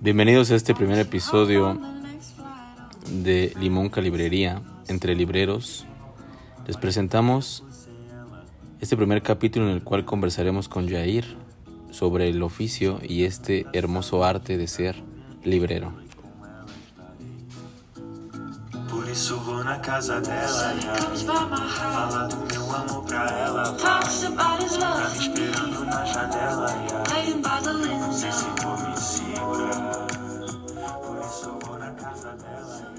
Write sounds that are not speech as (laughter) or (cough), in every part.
Bienvenidos a este primer episodio de Limonca Librería entre libreros. Les presentamos este primer capítulo en el cual conversaremos con Jair sobre el oficio y este hermoso arte de ser librero. Casa dela Falar do meu amor pra ela Tá me esperando na janela Não sei se vou me segurar Por isso vou na casa dela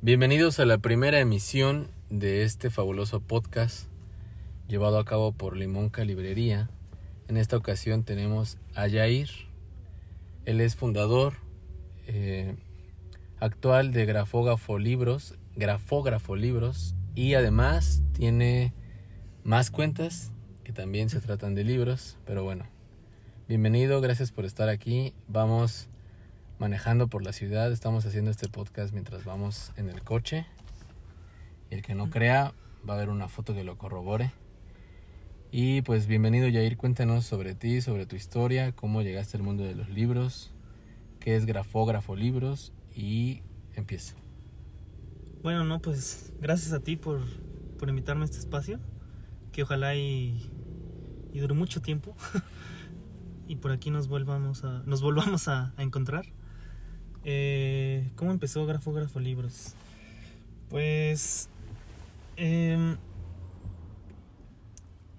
Bienvenidos a la primera emisión de este fabuloso podcast llevado a cabo por Limonca Librería. En esta ocasión tenemos a Jair. Él es fundador eh, actual de Grafógrafo Libros, Grafógrafo Libros y además tiene más cuentas que también se tratan de libros, pero bueno. Bienvenido, gracias por estar aquí. Vamos manejando por la ciudad, estamos haciendo este podcast mientras vamos en el coche. El que no crea, va a haber una foto que lo corrobore. Y pues bienvenido Jair, cuéntanos sobre ti, sobre tu historia, cómo llegaste al mundo de los libros, qué es Grafógrafo Libros y empieza. Bueno, no, pues gracias a ti por, por invitarme a este espacio, que ojalá y, y dure mucho tiempo (laughs) y por aquí nos volvamos a, nos volvamos a, encontrar. Eh, ¿Cómo empezó Grafógrafo Libros? Pues, em,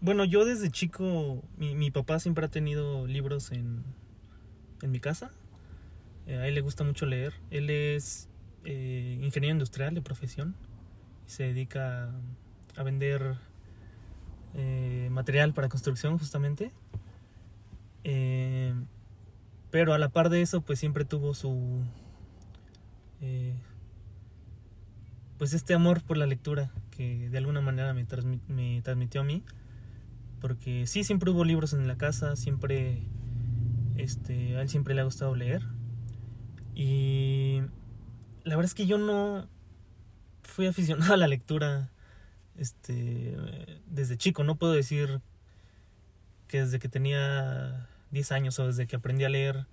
bueno, yo desde chico, mi, mi papá siempre ha tenido libros en, en mi casa. Eh, a él le gusta mucho leer. Él es eh, ingeniero industrial de profesión se dedica a vender eh, material para construcción justamente. Eh, pero a la par de eso, pues siempre tuvo su... pues este amor por la lectura que de alguna manera me, me transmitió a mí. Porque sí, siempre hubo libros en la casa, siempre... Este, a él siempre le ha gustado leer. Y la verdad es que yo no fui aficionado (laughs) a la lectura este, desde chico. No puedo decir que desde que tenía 10 años o desde que aprendí a leer,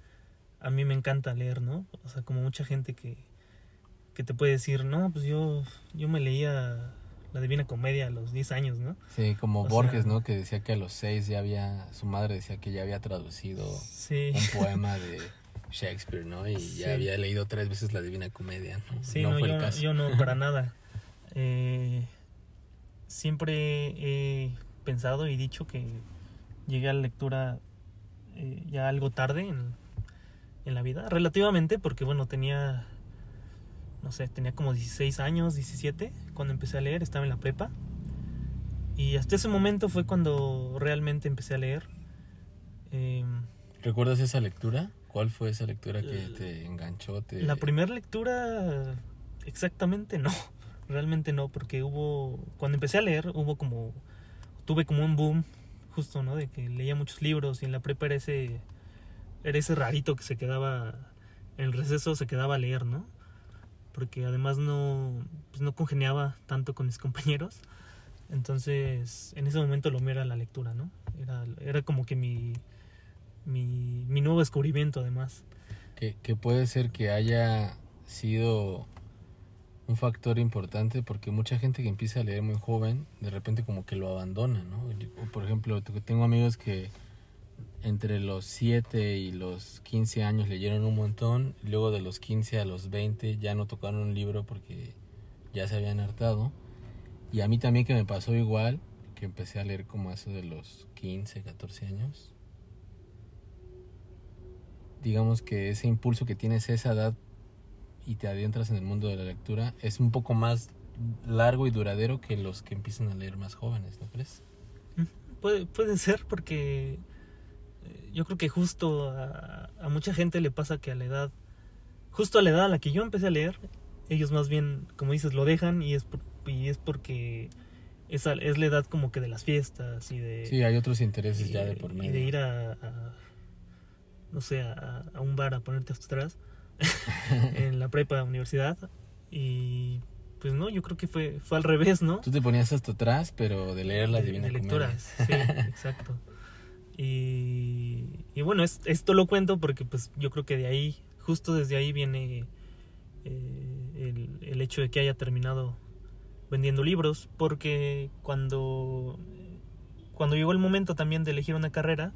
a mí me encanta leer, ¿no? O sea, como mucha gente que, que te puede decir, no, pues yo, yo me leía la Divina Comedia a los 10 años, ¿no? Sí, como O Borges, sea- ¿no? Que decía que a los seis ya había, su madre decía que ya había traducido Sí. un poema de (laughs) Shakespeare, ¿no? Y Sí. ya había leído tres veces la Divina Comedia, ¿no? Sí, no, no, fue yo, el caso. yo no, para (laughs) nada. Eh, siempre he pensado y dicho que llegué a la lectura eh, ya algo tarde en, en la vida, relativamente, porque bueno, tenía, no sé, tenía como 16 años, 17, cuando empecé a leer, estaba en la prepa. Y hasta ese momento fue cuando realmente empecé a leer. Eh, ¿Recuerdas esa lectura? ¿Cuál fue esa lectura que Eh, te enganchó? Te... La primera lectura, exactamente no. (laughs) Realmente no, porque hubo. Cuando empecé a leer, hubo como. Tuve como un boom, justo, ¿no? De que leía muchos libros y en la prepa era ese. Era ese rarito que se quedaba. En el receso se quedaba a leer, ¿no? Porque además no. Pues no congeniaba tanto con mis (laughs) compañeros. Entonces, en ese momento lo mío era la lectura, ¿no? Era, era como que mi. Mi, nuevo descubrimiento, además. Que, puede ser que haya sido un factor importante porque mucha gente que empieza a leer muy joven, de repente como que lo abandona, ¿no? Por ejemplo, te- tengo amigos que entre los 7 y los 15 años leyeron un montón, luego de los 15 a los 20 ya no tocaron un libro porque ya se habían hartado. Y a mí también que me pasó igual, que empecé a leer como eso de los 15, 14 años. Digamos que ese impulso que tienes a esa edad y te adentras en el mundo de la lectura es un poco más largo y duradero que los que empiezan a leer más jóvenes, ¿no crees? Puede, puede ser porque eh, yo creo que justo a, a mucha gente le pasa que a la edad, justo a la edad a la que yo empecé a leer, ellos más bien, como dices, lo dejan y es, por- y es porque es, es la edad como que de las fiestas y de... Sí, hay otros intereses y, ya de por y medio. de ir a, a- no sé, a, a un bar a ponerte hasta atrás (laughs) en la prepa, universidad. Y pues no, yo creo que fue, fue al revés, ¿no? Tú te ponías hasta atrás, pero de leer la de, Divina de lecturas, sí, (laughs) exacto. Y, y bueno, es- esto lo cuento porque pues yo creo que de ahí, justo desde ahí viene eh, el, el hecho de que haya terminado vendiendo libros, porque cuando, cuando llegó el momento también de elegir una carrera,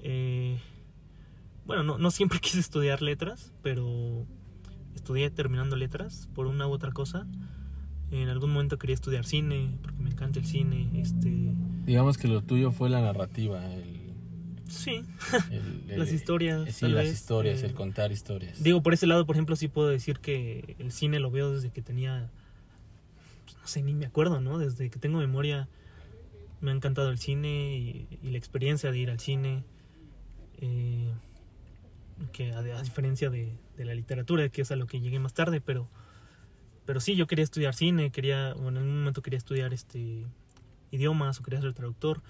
eh, bueno, no, no siempre (laughs) quise estudiar letras, pero estudié terminando letras por una u otra cosa. En algún momento quería estudiar cine, porque me encanta el cine. Este, Digamos que lo tuyo fue la narrativa, el, sí, (laughs) el- el- (laughs) las historias. eh, Sí, las vez, historias, eh, el contar historias. Digo, por ese lado, por ejemplo, sí puedo decir que el cine lo veo desde que tenía, pues, no sé, ni me acuerdo, ¿no? Desde que tengo memoria me ha encantado el cine y, y la experiencia de ir al cine. eh, que a, a diferencia de, de la literatura, que es a lo que llegué más tarde, pero, pero sí, yo quería estudiar cine, quería, bueno, en un momento quería estudiar este idiomas o quería ser traductor.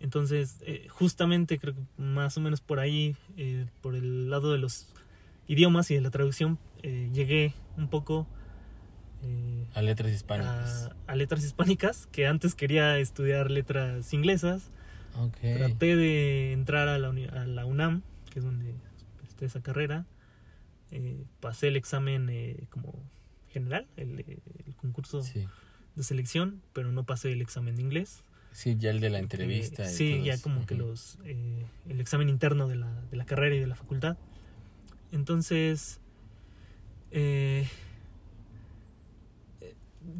Entonces, eh, justamente creo que más o menos por ahí, eh, por el lado de los idiomas y de la traducción, eh, llegué un poco A letras hispánicas. a, a letras hispánicas, que antes quería estudiar letras inglesas. Traté de entrar a la, a la UNAM, que es donde está esa carrera. Eh, pasé el examen eh, como general, el, eh, el concurso Sí. de selección, pero no pasé el examen de inglés. Sí, ya el de la entrevista. Eh, sí, ya como que los el examen interno de la, de la carrera y de la facultad. Entonces,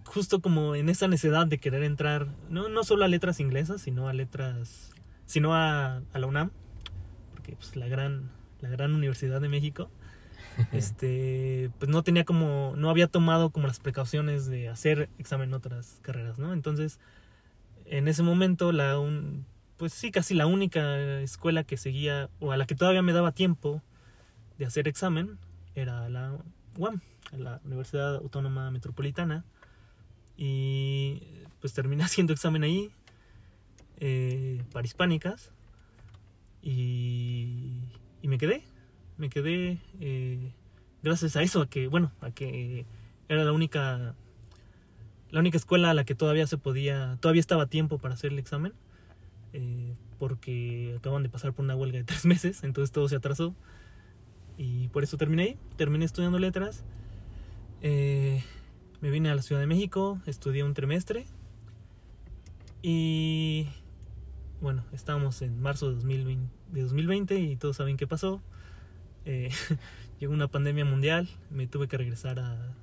justo como en esa necesidad de querer entrar, no, no solo a letras inglesas, sino a letras, sino a, a la UNAM, porque pues la gran, la gran Universidad de México, (laughs) este, pues no tenía como, no había tomado como las precauciones de hacer examen en otras carreras, ¿no? Entonces, en ese momento la un, pues sí casi la única escuela que seguía o a la que todavía me daba tiempo de hacer examen era la UAM la Universidad Autónoma Metropolitana y pues terminé (laughs) haciendo examen ahí eh, para hispánicas y, me quedé me quedé eh, gracias a eso a que bueno a que era la única la única escuela a la que todavía se podía, todavía estaba tiempo para hacer el examen, eh, porque acaban de pasar por una huelga de (laughs) tres meses, entonces todo se atrasó. Y por eso terminé terminé estudiando letras, eh, me vine a la Ciudad de México, estudié un trimestre. Y bueno, estábamos en marzo de 2020, de 2020 y todos saben qué pasó. Eh, (laughs) llegó una pandemia mundial, me tuve que regresar a,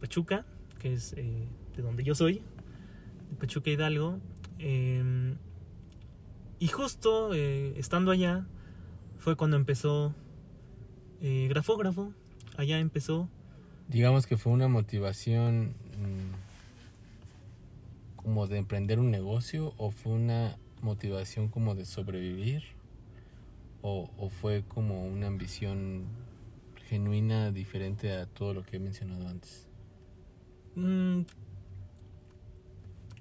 Pachuca, que es eh, de donde yo soy, de Pachuca Hidalgo. Eh, y justo eh, estando allá fue cuando empezó Grafógrafo. Allá empezó. Digamos que fue una motivación mm, como de emprender un negocio o fue una motivación como de sobrevivir o, fue como una ambición genuina diferente a todo lo que he mencionado antes. Mm,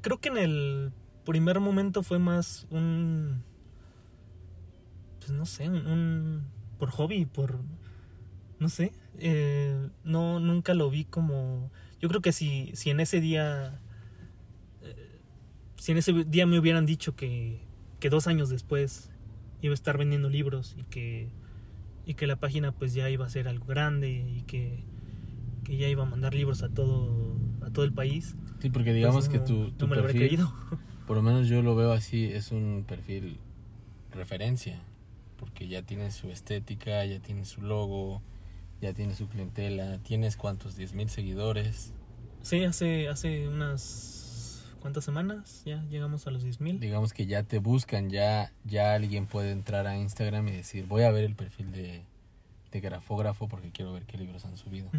creo que en el primer momento fue más un. Pues no sé, un. un- por hobby, por. No sé. eh, no, nunca lo vi como. Yo creo que si, si en ese día. eh, si en ese día me hubieran dicho que, que dos años después iba a estar vendiendo libros y que. Y que la página pues ya iba a ser algo grande y que, que ya iba a mandar libros a todo, a todo el país. Sí, porque digamos pues que tu, tu no me lo habría perfil, creído. por lo menos yo lo veo así, es un perfil referencia, porque ya tiene su estética, ya tiene su logo, ya tiene su clientela, tienes cuántos, 10 mil seguidores. Sí, hace, hace unas cuantas semanas ya llegamos a los 10.000. digamos que ya te buscan, ya, ya alguien puede entrar a Instagram y decir, voy a ver el perfil de, de grafógrafo porque quiero ver qué libros han subido.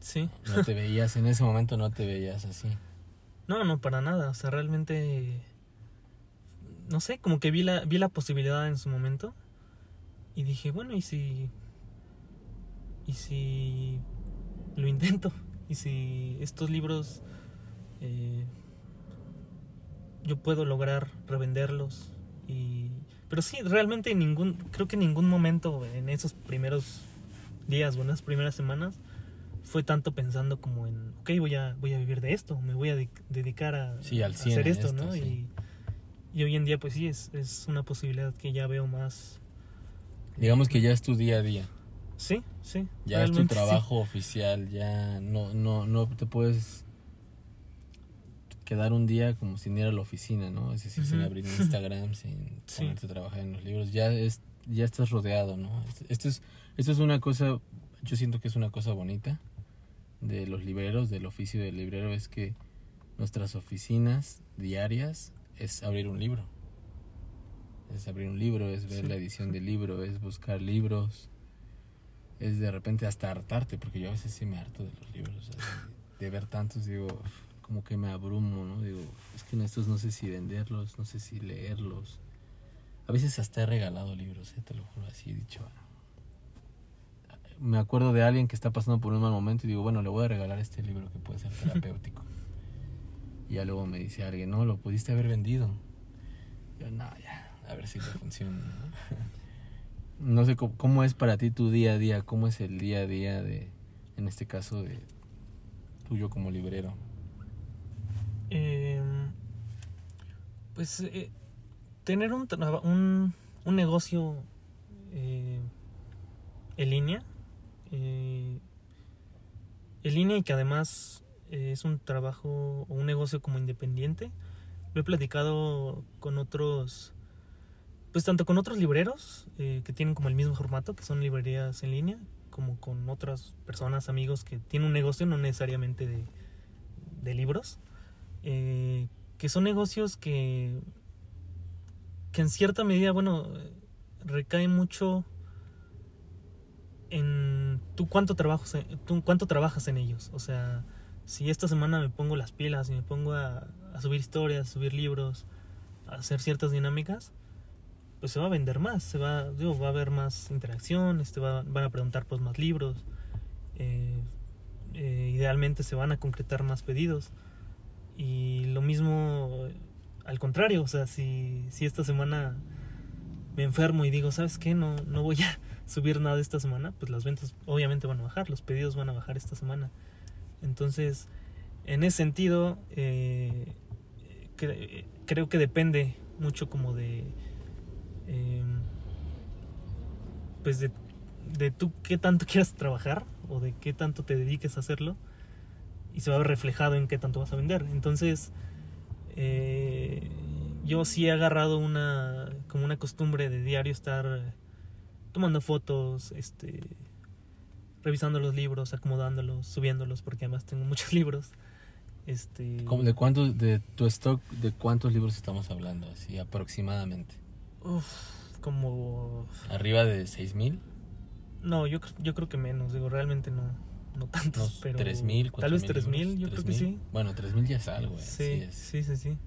Sí. No te veías, en ese momento no te veías así. No, no, para nada. O sea, realmente. No sé, como que vi la, vi la posibilidad en su momento. Y dije, bueno, ¿y si. ¿Y si. Lo intento? ¿Y si estos libros. eh, yo puedo lograr revenderlos? Y. Pero sí, realmente en ningún. Creo que en ningún momento en esos primeros días o en esas primeras semanas fue tanto pensando como en, ok, voy a, voy a vivir de esto, me voy a de- dedicar a, Sí, al a 100 hacer esto, esto, ¿no? sí. Y, y hoy en día, pues sí, es, es una posibilidad que ya veo más. Digamos que ya es tu día a día. Sí, sí. Ya es tu sí. trabajo oficial, ya no, no, no te puedes quedar un día como si no era la oficina, ¿no? Es decir, sin Ujú. abrir (laughs) Instagram, sin Sí. ponerte a trabajar en los libros, ya es, ya estás rodeado, ¿no? Esto es, esto es una cosa, yo siento que es una cosa bonita de los libreros, del oficio del librero, es que nuestras oficinas diarias es abrir un libro. Es abrir un libro, es ver Sí. la edición del libro, es buscar libros, es de repente hasta hartarte, porque yo a veces sí me harto de los libros, de ver tantos, digo, como que me abrumo, ¿no? Digo, es que en estos no sé si venderlos, no sé si leerlos. A veces hasta he regalado libros, ¿eh? te lo juro, así he dicho. Me acuerdo de alguien que está pasando por un mal momento y digo, bueno, le voy a regalar este libro que puede ser terapéutico. y ya luego me dice alguien, no, lo pudiste haber vendido. Yo, no, ya, a ver si te funciona. ¿no? No sé cómo, cómo es para ti tu día a día, cómo es el día a día de, en este caso, de tuyo como librero. Eh, pues eh, tener un, un, un negocio eh, en línea, eh, en línea y que además es un trabajo o un negocio como independiente, lo he platicado con otros, pues tanto con otros libreros eh, que tienen como el mismo formato, que son librerías en línea, como con otras personas, amigos que tienen un negocio no necesariamente de libros eh, que son negocios que, que en cierta medida, bueno, recaen mucho en tú cuánto, trabajas tú cuánto trabajas en ellos. O sea, si esta semana me pongo las pilas y me pongo a, a subir historias, subir libros, a hacer ciertas dinámicas, pues se va a vender más, se va, digo, va a haber más interacción, este va, van a preguntar por más libros, eh, eh, idealmente se van a concretar más pedidos. Y lo mismo al contrario, o sea, si, si esta semana me enfermo y digo, ¿sabes qué? No, no voy a (laughs) subir nada esta semana, pues las ventas obviamente van a bajar, los pedidos van a bajar esta semana. Entonces, en ese sentido, eh, cre- creo que depende mucho como de... eh, pues de, de tú qué tanto (laughs) quieras trabajar o de qué tanto te dediques a hacerlo y se va a ver reflejado en qué tanto vas a vender. Entonces, eh, yo sí he agarrado una como una costumbre de diario estar tomando fotos, este revisando los libros, acomodándolos, subiéndolos porque además tengo (laughs) muchos libros. Este ¿Cómo- ¿De cuántos, de tu stock, de cuántos libros estamos hablando? Así aproximadamente. uf, como ¿Arriba de 6000? no, yo yo creo que menos, digo, realmente no no tantos, ¿Unos pero 3000? tal vez 4000 3000, libros? yo creo que 3000. sí. Bueno, 3000 ya es algo, eh, Sí, sí sí, sí, sí.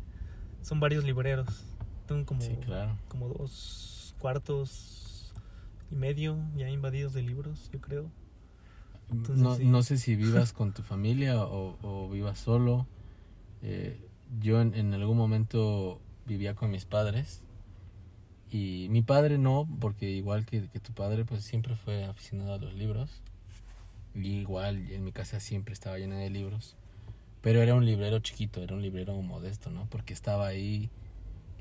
Son varios libreros. Tengo como Sí, claro. como dos cuartos y medio ya invadidos de libros, yo creo. Entonces, no, sí. no sé si (laughs) vivas con tu familia o, o vivas solo. Eh, yo en, en algún momento vivía con mis padres. Y mi padre no, porque igual que, que tu padre, pues siempre fue aficionado a los libros. Y igual en mi casa siempre estaba llena de libros. Pero era un librero chiquito, era un librero modesto, ¿no? Porque estaba ahí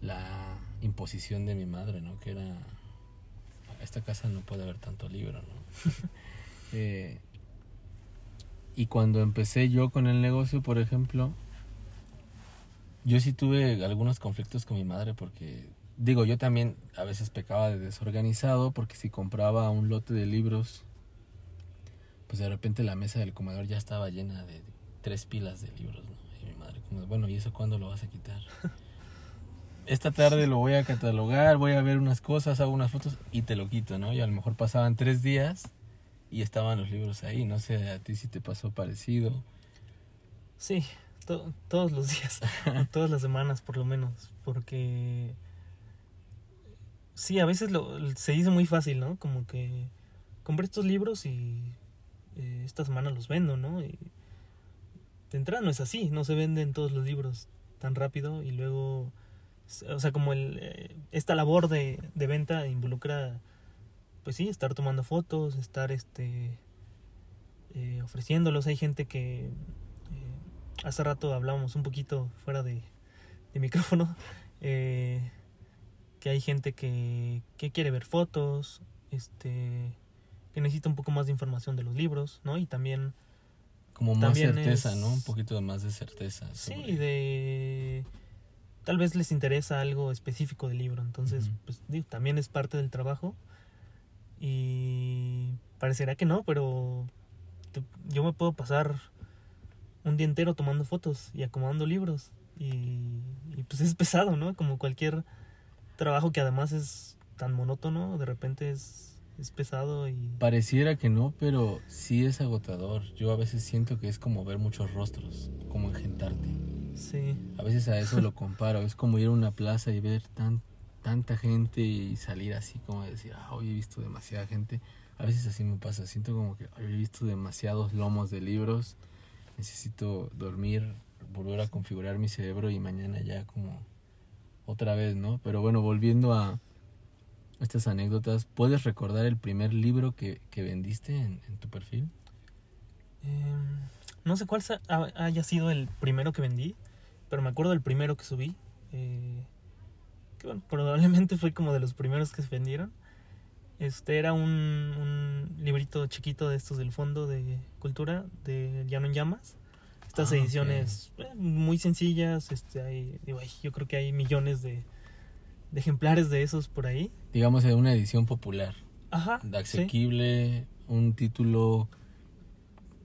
la imposición de mi madre, ¿no? Que era, esta casa no puede haber tanto libro, ¿no? (laughs) Eh, y cuando empecé yo con el negocio, por ejemplo, yo sí tuve algunos conflictos con mi madre porque, digo, yo también a veces pecaba de desorganizado porque si compraba un lote de libros, pues de repente la mesa del comedor ya estaba llena de tres pilas de libros, ¿no? Y mi madre como, bueno, ¿y eso cuándo lo vas a quitar? (laughs) Esta tarde lo voy a catalogar, voy a ver unas cosas, hago unas fotos y te lo quito, ¿no? Y a lo mejor pasaban tres días y estaban los libros ahí. No sé a ti si te pasó parecido. Sí, to- todos los días, (laughs) todas las semanas por lo menos, porque sí, a veces lo, se dice muy fácil, ¿no? Como que compré estos libros y eh, esta semana los vendo, ¿no? Y de entrada no es así, no se venden todos los libros tan rápido y luego, o sea, como el, eh, esta labor de, de venta involucra, pues sí, estar tomando fotos, estar este eh, ofreciéndolos. Hay gente que hace rato hablábamos un poquito fuera de, de micrófono. (laughs) que hay gente que, que quiere ver fotos, este, que necesita un poco más de información de los libros, ¿no? Y también Como más También certeza, es- ¿no? Un poquito de más de certeza. Sí, de... Tal vez les interesa algo específico del libro, entonces, pues, digo, también es parte del trabajo. Y parecerá que no, pero te- yo me puedo pasar un día entero tomando fotos y acomodando libros. Y, y, pues es pesado, ¿no? Como cualquier trabajo que además es tan monótono, de repente es, es pesado y... Pareciera que no, pero sí es agotador. Yo a veces siento que es como ver muchos rostros, como engentarte. Sí, A veces a eso lo comparo. Es como ir a una plaza y ver tan, tanta gente y salir así como decir, ah, hoy he visto demasiada gente. A veces así me pasa. Siento como que "Ay, he visto demasiados lomos de libros. Necesito dormir, volver a configurar mi cerebro y mañana ya como otra vez, ¿no? Pero bueno, volviendo a estas anécdotas, ¿puedes recordar el primer libro que, que vendiste en, en tu perfil? Em, no sé cuál haya sido el primero que vendí, pero me acuerdo del primero que subí. eh, que bueno, probablemente fue como de los primeros que se vendieron. Este era un, un librito chiquito de estos del Fondo de Cultura de Llano en Llamas. Estas Ah, ediciones eh, muy sencillas. Este, hay, digo, ay, yo creo que hay millones de, de ejemplares de esos por ahí. Digamos, de una edición popular. Ajá. sí. asequible, un título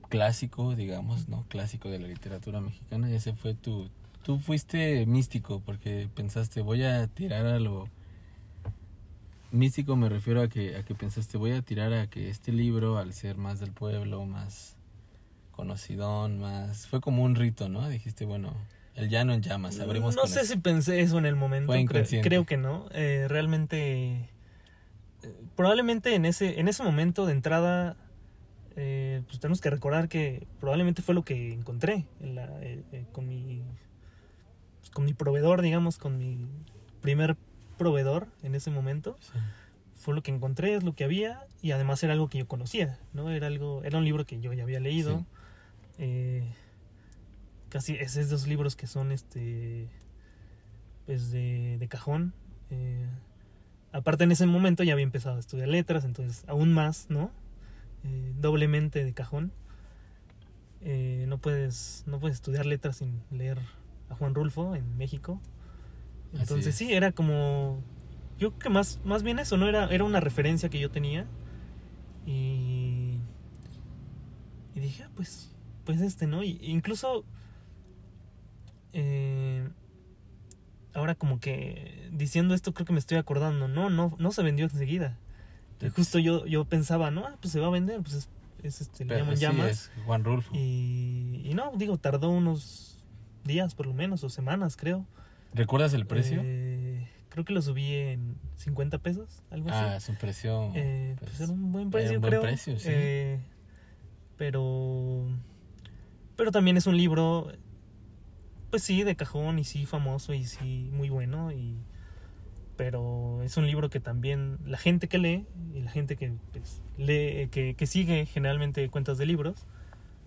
clásico, digamos, ¿no? Clásico de la literatura mexicana. Ese fue tu... Tú fuiste místico porque pensaste, voy a tirar a lo... Místico me refiero a que, a que pensaste, voy a tirar a que este libro, al ser más del pueblo, más conocidón, más... Fue como un rito, ¿no? Dijiste, bueno, el llano en llamas, abrimos No sé eso. si pensé eso en el momento. Fue inconsciente. creo que no. Eh, realmente. eh, Probablemente en ese, en ese momento de entrada. eh, pues tenemos que recordar que probablemente fue lo que encontré en la- con mi. pues, con mi proveedor, digamos, con mi primer proveedor en ese momento. Sí. Fue lo que encontré, es lo que había. Y además era algo que yo conocía, ¿no? Era algo. Era un libro que yo ya había leído. Sí. Eh, casi es esos libros que son este pues de, de cajón Eh, aparte en ese momento ya había empezado a estudiar letras entonces aún más no Eh, doblemente de cajón. Eh, no puedes no puedes estudiar letras sin leer a Juan Rulfo en México. Entonces es. sí era como yo creo que más más bien eso no era era una referencia que yo tenía. Y y dije ah, pues pues este no y incluso eh, ahora como que diciendo esto creo que me estoy acordando no no no se vendió enseguida justo yo yo pensaba no ah, pues se va a vender pues es, es este le llaman sí, llamas es Juan Rulfo. y, y no digo tardó unos días por lo menos o semanas creo ¿Recuerdas el precio? Eh, creo que lo subí en 50 pesos algo así ah, su precio... eh, pues, pues era un buen precio, un buen creo. precio, sí. Eh, pero. Pero también es un libro. Pues sí, de cajón y sí famoso y sí muy bueno. Y, pero es un libro que también la gente que lee y la gente que pues, que, sigue generalmente cuentas de libros,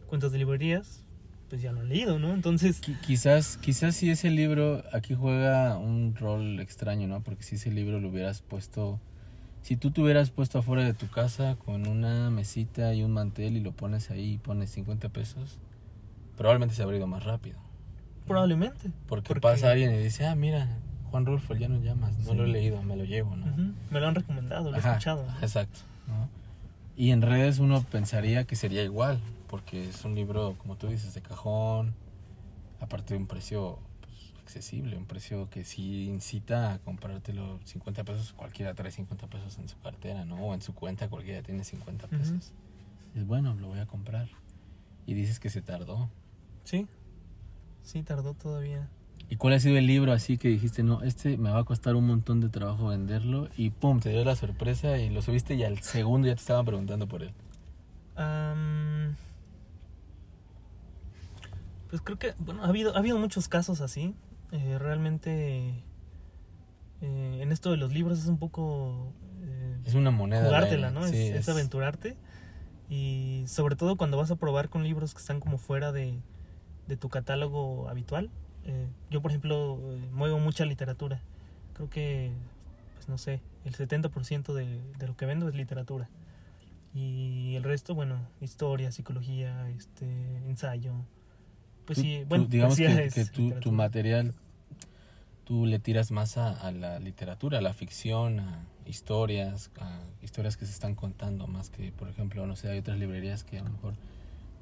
cuentas de librerías, pues ya lo han leído, ¿no? Entonces, Qui- Quizás, quizás si ese libro aquí juega un rol extraño, ¿no? Porque si ese libro lo hubieras puesto, si tú te hubieras puesto afuera de tu casa con una mesita y un mantel y lo pones ahí y pones 50 pesos, probablemente se habría ido más rápido. Probablemente. Porque, Porque- pasa alguien y dice, ah, mira, Juan Rulfo, ya no llamas, no Sí. lo he leído, me lo llevo, ¿no? Me lo han recomendado, lo he escuchado. Exacto. ¿no? Y en redes uno pensaría que sería igual, porque es un libro, como tú dices, de cajón, aparte de un precio pues, accesible, un precio que sí incita a comprártelo 50 pesos, cualquiera trae 50 pesos en su cartera, ¿no? O en su cuenta cualquiera tiene 50 Ujú. pesos. Es bueno, lo voy a comprar. Y dices que se tardó. Sí, sí, tardó todavía. ¿Y cuál ha sido el libro así que dijiste, no, este me va a costar un montón de trabajo venderlo? Y pum, te dio la sorpresa y lo subiste y al segundo ya te estaban preguntando por él. Pues creo que, bueno, ha habido, ha habido muchos casos así. Eh, realmente, eh, en esto de los libros es un poco eh, Es una moneda. jugártela, ¿no? sí, es, es aventurarte. Y sobre todo cuando vas a probar con libros que están como fuera de, de tu catálogo habitual. Eh, yo, por ejemplo, eh, muevo mucha literatura. Creo que, pues no sé, el 70% de, de lo que vendo es literatura. Y el resto, bueno, historia, psicología, este, ensayo. Pues Tú- sí, tú- bueno, digamos poesía que, es que tú- tu material, tú le tiras más a, a la literatura, a la ficción, a historias, a historias que se están contando, más que, por ejemplo, no sé, hay otras librerías que a lo mejor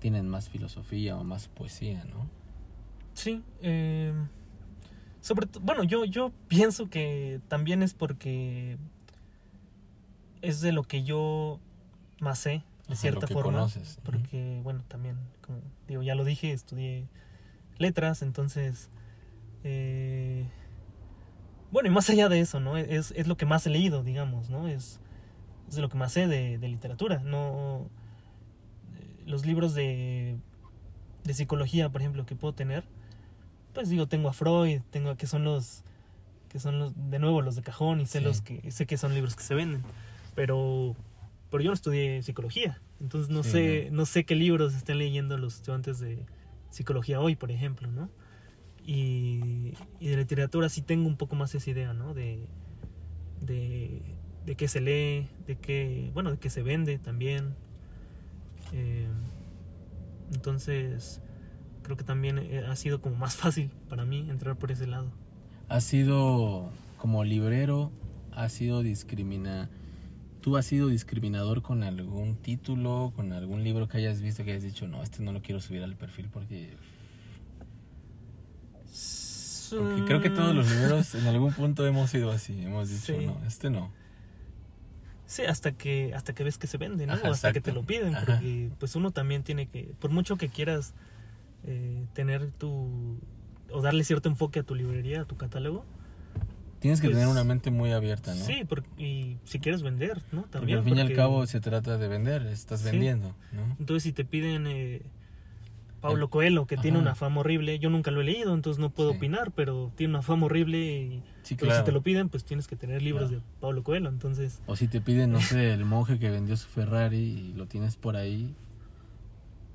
tienen más filosofía o más poesía, ¿no? Sí, eh, sobre bueno, yo, yo pienso que también es porque es de lo que yo más sé, de Ajá, cierta forma. conoces. Porque, bueno, también, como digo, ya lo dije, estudié letras, entonces, eh, bueno, y más allá de eso, ¿no? Es, es lo que más he leído, digamos, ¿no? Es, es de lo que más sé de, de literatura, no... Los libros de, de psicología, por ejemplo, que puedo tener, pues digo, tengo a Freud, tengo a que son los que son los de nuevo los de cajón y sé Sí. los que sé que son libros que se venden, pero pero yo no estudié psicología, entonces no Sí, sé no. sé qué libros estén leyendo los estudiantes de psicología hoy, por ejemplo, ¿no? Y, y de literatura sí tengo un poco más esa idea, ¿no? De de de qué se lee, de qué bueno, de qué se vende también. Eh, entonces creo que también eh, ha sido como más (laughs) fácil para mí entrar por ese lado. Has sido, como librero, has sido discrimina... ¿Tú has sido discriminador con algún título, con algún libro que hayas visto que hayas dicho, no, este no lo quiero subir al perfil porque... Porque creo que todos los (laughs) libreros en algún punto hemos sido así, hemos dicho, Sí. no, este no. Sí, hasta que hasta que ves que se vende, ¿no? Ajá, o hasta que te lo piden, Ajá. porque pues uno también tiene que, por mucho que quieras eh, tener tu o darle cierto enfoque a tu librería, a tu catálogo, Tienes que Pues, tener una mente muy abierta, ¿no? sí, por- y si quieres vender, ¿no? Porque También. al fin y al porque- cabo se trata de vender, estás Sí. vendiendo, ¿no? Entonces si te piden eh, Paulo El- Coelho, que tiene una fama horrible, yo nunca lo he leído, entonces no puedo Sí. opinar, pero tiene una fama horrible y Sí, claro. si te lo piden, pues tienes que tener libros Claro. de Paulo Coelho, entonces O si te piden, no sé, el monje que vendió su Ferrari y lo tienes por ahí,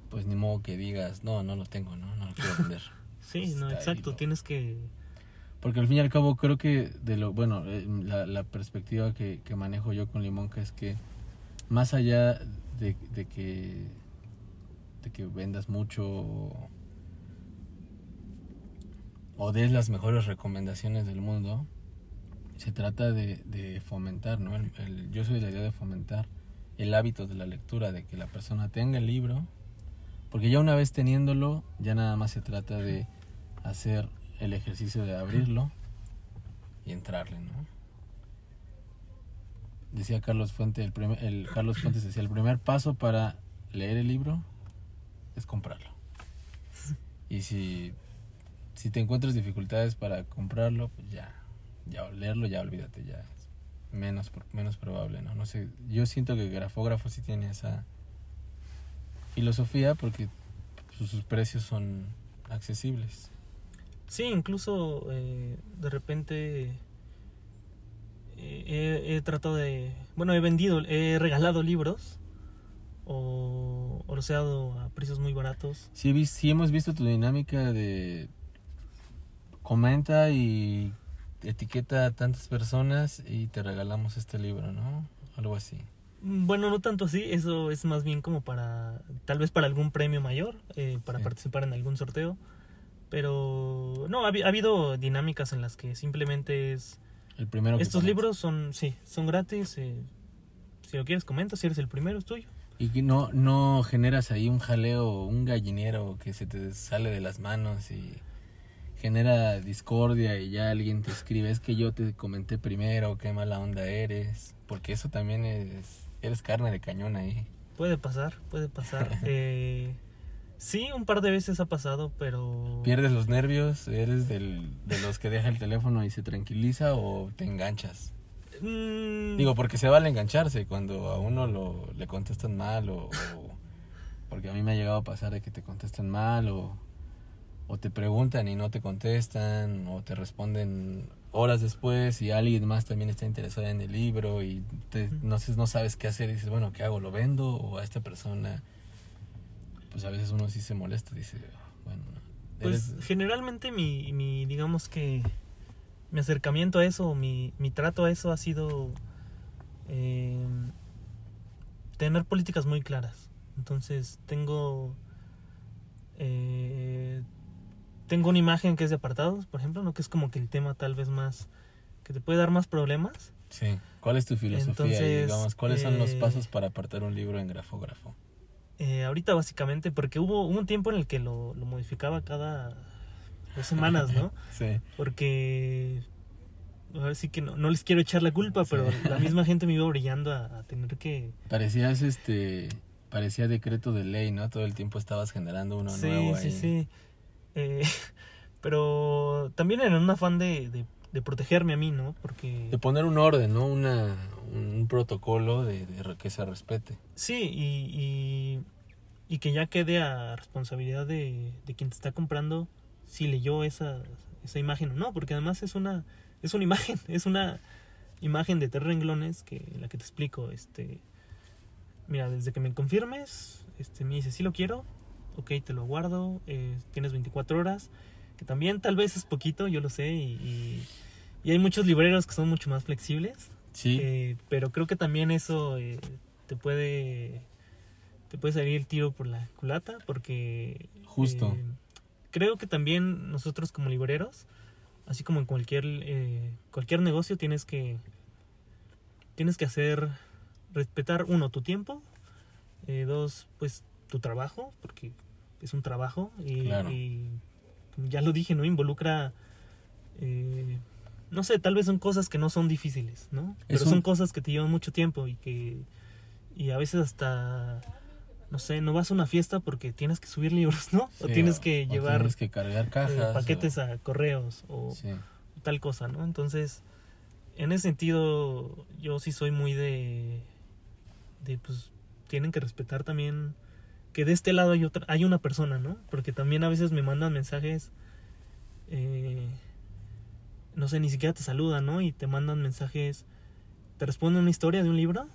pues ni modo que digas, no, no lo tengo, no, no lo quiero vender. (laughs) sí, Está no, exacto, tienes que Porque al fin y al cabo creo que de lo, bueno, eh, la, la perspectiva que, que manejo yo con Limonca es que más allá de, de que que vendas mucho o, des las mejores recomendaciones del mundo, se trata de, fomentar, ¿no? El- yo soy de la idea de fomentar el hábito de la lectura, de que la persona tenga el libro, porque ya una vez teniéndolo, ya nada más se trata de hacer el ejercicio de abrirlo y entrarle, ¿no? Decía Carlos Fuentes, el, primer- el Carlos Fuentes decía, el primer paso para leer el libro es comprarlo. Y si, si te encuentras dificultades para comprarlo, pues ya, ya leerlo ya olvídate, ya es menos, menos probable, ¿no? No sé, yo siento que Grafógrafo sí tiene esa filosofía porque sus, precios son accesibles. Sí, incluso eh, de repente eh, he tratado de... Bueno, he vendido, he regalado libros o, o los he dado a precios muy baratos. Sí, hemos visto tu dinámica de comenta y etiqueta a tantas personas y te regalamos este libro, ¿no? Algo así. Mm, Bueno, no tanto así, eso es más bien como para, tal vez para algún premio mayor, eh, para Sí. participar en algún sorteo. Pero no, ha, habi- ha habido dinámicas en las que simplemente es... El primero Estos libros son, sí, son gratis. eh, si lo quieres, comenta. Si eres el primero, es tuyo. Y que no, no generas ahí un jaleo, un gallinero que se te sale de las manos y genera discordia y ya alguien te escribe, es que yo te comenté primero, qué mala onda eres, porque eso también es, eres carne de cañón ahí. Puede pasar, puede pasar. (laughs) Eh, sí, un par de veces ha pasado, pero... ¿Pierdes los nervios? ¿Eres del, de los que deja el teléfono y se tranquiliza o te enganchas? Mm, Digo, porque se vale engancharse cuando a uno lo, le contestan mal o, o- Porque a mí me ha llegado a pasar de que te contestan mal o, o te preguntan y no te contestan o te responden horas después y alguien más también está interesado en el libro y te, no, no sabes qué hacer y dices, bueno, ¿qué hago? ¿Lo vendo? O a esta persona, pues a veces uno sí se molesta, dice, bueno, Pues eres- generalmente mi, mi, digamos que mi acercamiento a eso, mi, mi trato a eso ha sido eh, tener políticas muy claras. Entonces tengo eh, tengo una imagen que es de apartados, por ejemplo, no que es como que el tema tal vez más que te puede dar más problemas. sí. ¿Cuál es tu filosofía? Entonces, digamos, ¿Cuáles son los eh, pasos para apartar un libro en grafógrafo? Eh, ahorita básicamente, porque hubo, hubo un tiempo en el que lo, lo modificaba cada dos semanas, ¿no? (laughs) Sí. porque ahora sí que no, no les quiero echar la culpa, pero Sí. la misma gente me iba brillando a, a tener que... Parecías este parecía decreto de ley, ¿no? Todo el tiempo estabas generando uno sí, nuevo sí, ahí. sí. Eh, (laughs) pero también en un afán de, de, de protegerme a mí, ¿no? Porque... De poner un orden, ¿no? Una, un, protocolo de, que se respete. Sí, y, y, y que ya quede a responsabilidad de, de quien te está comprando si leyó esa, esa imagen o no, porque además es una, es una imagen, (laughs) es una imagen de tres renglones que la que te explico, este, mira, desde que me confirmes, este, me dice, sí lo quiero, ok, te lo guardo, eh, tienes 24 horas, que también tal vez es poquito, yo lo sé, y, y, y hay muchos libreros que son mucho más flexibles, Sí. eh, pero creo que también eso eh, te puede te puede salir el tiro por la culata porque Justo. Creo que también nosotros como libreros así como en cualquier eh, cualquier negocio tienes que tienes que hacer respetar uno tu tiempo eh, dos pues tu trabajo porque es un trabajo y, Claro. y como ya lo dije no involucra eh, no sé, tal vez son cosas que no son difíciles, ¿no? Pero un- son cosas que te llevan mucho tiempo y que y a veces hasta no sé, no vas a una fiesta porque tienes que subir libros, ¿no? o tienes que o llevar tienes que cargar eh, cajas. paquetes o- a correos o Sí. tal cosa, ¿no? Entonces, en ese sentido, yo sí soy muy de, de pues, tienen que respetar también que de este lado hay otra, hay una persona, ¿no? Porque también a veces me mandan mensajes, eh, no sé, ni siquiera te saludan, ¿no? Y te mandan mensajes, te responden una historia de un libro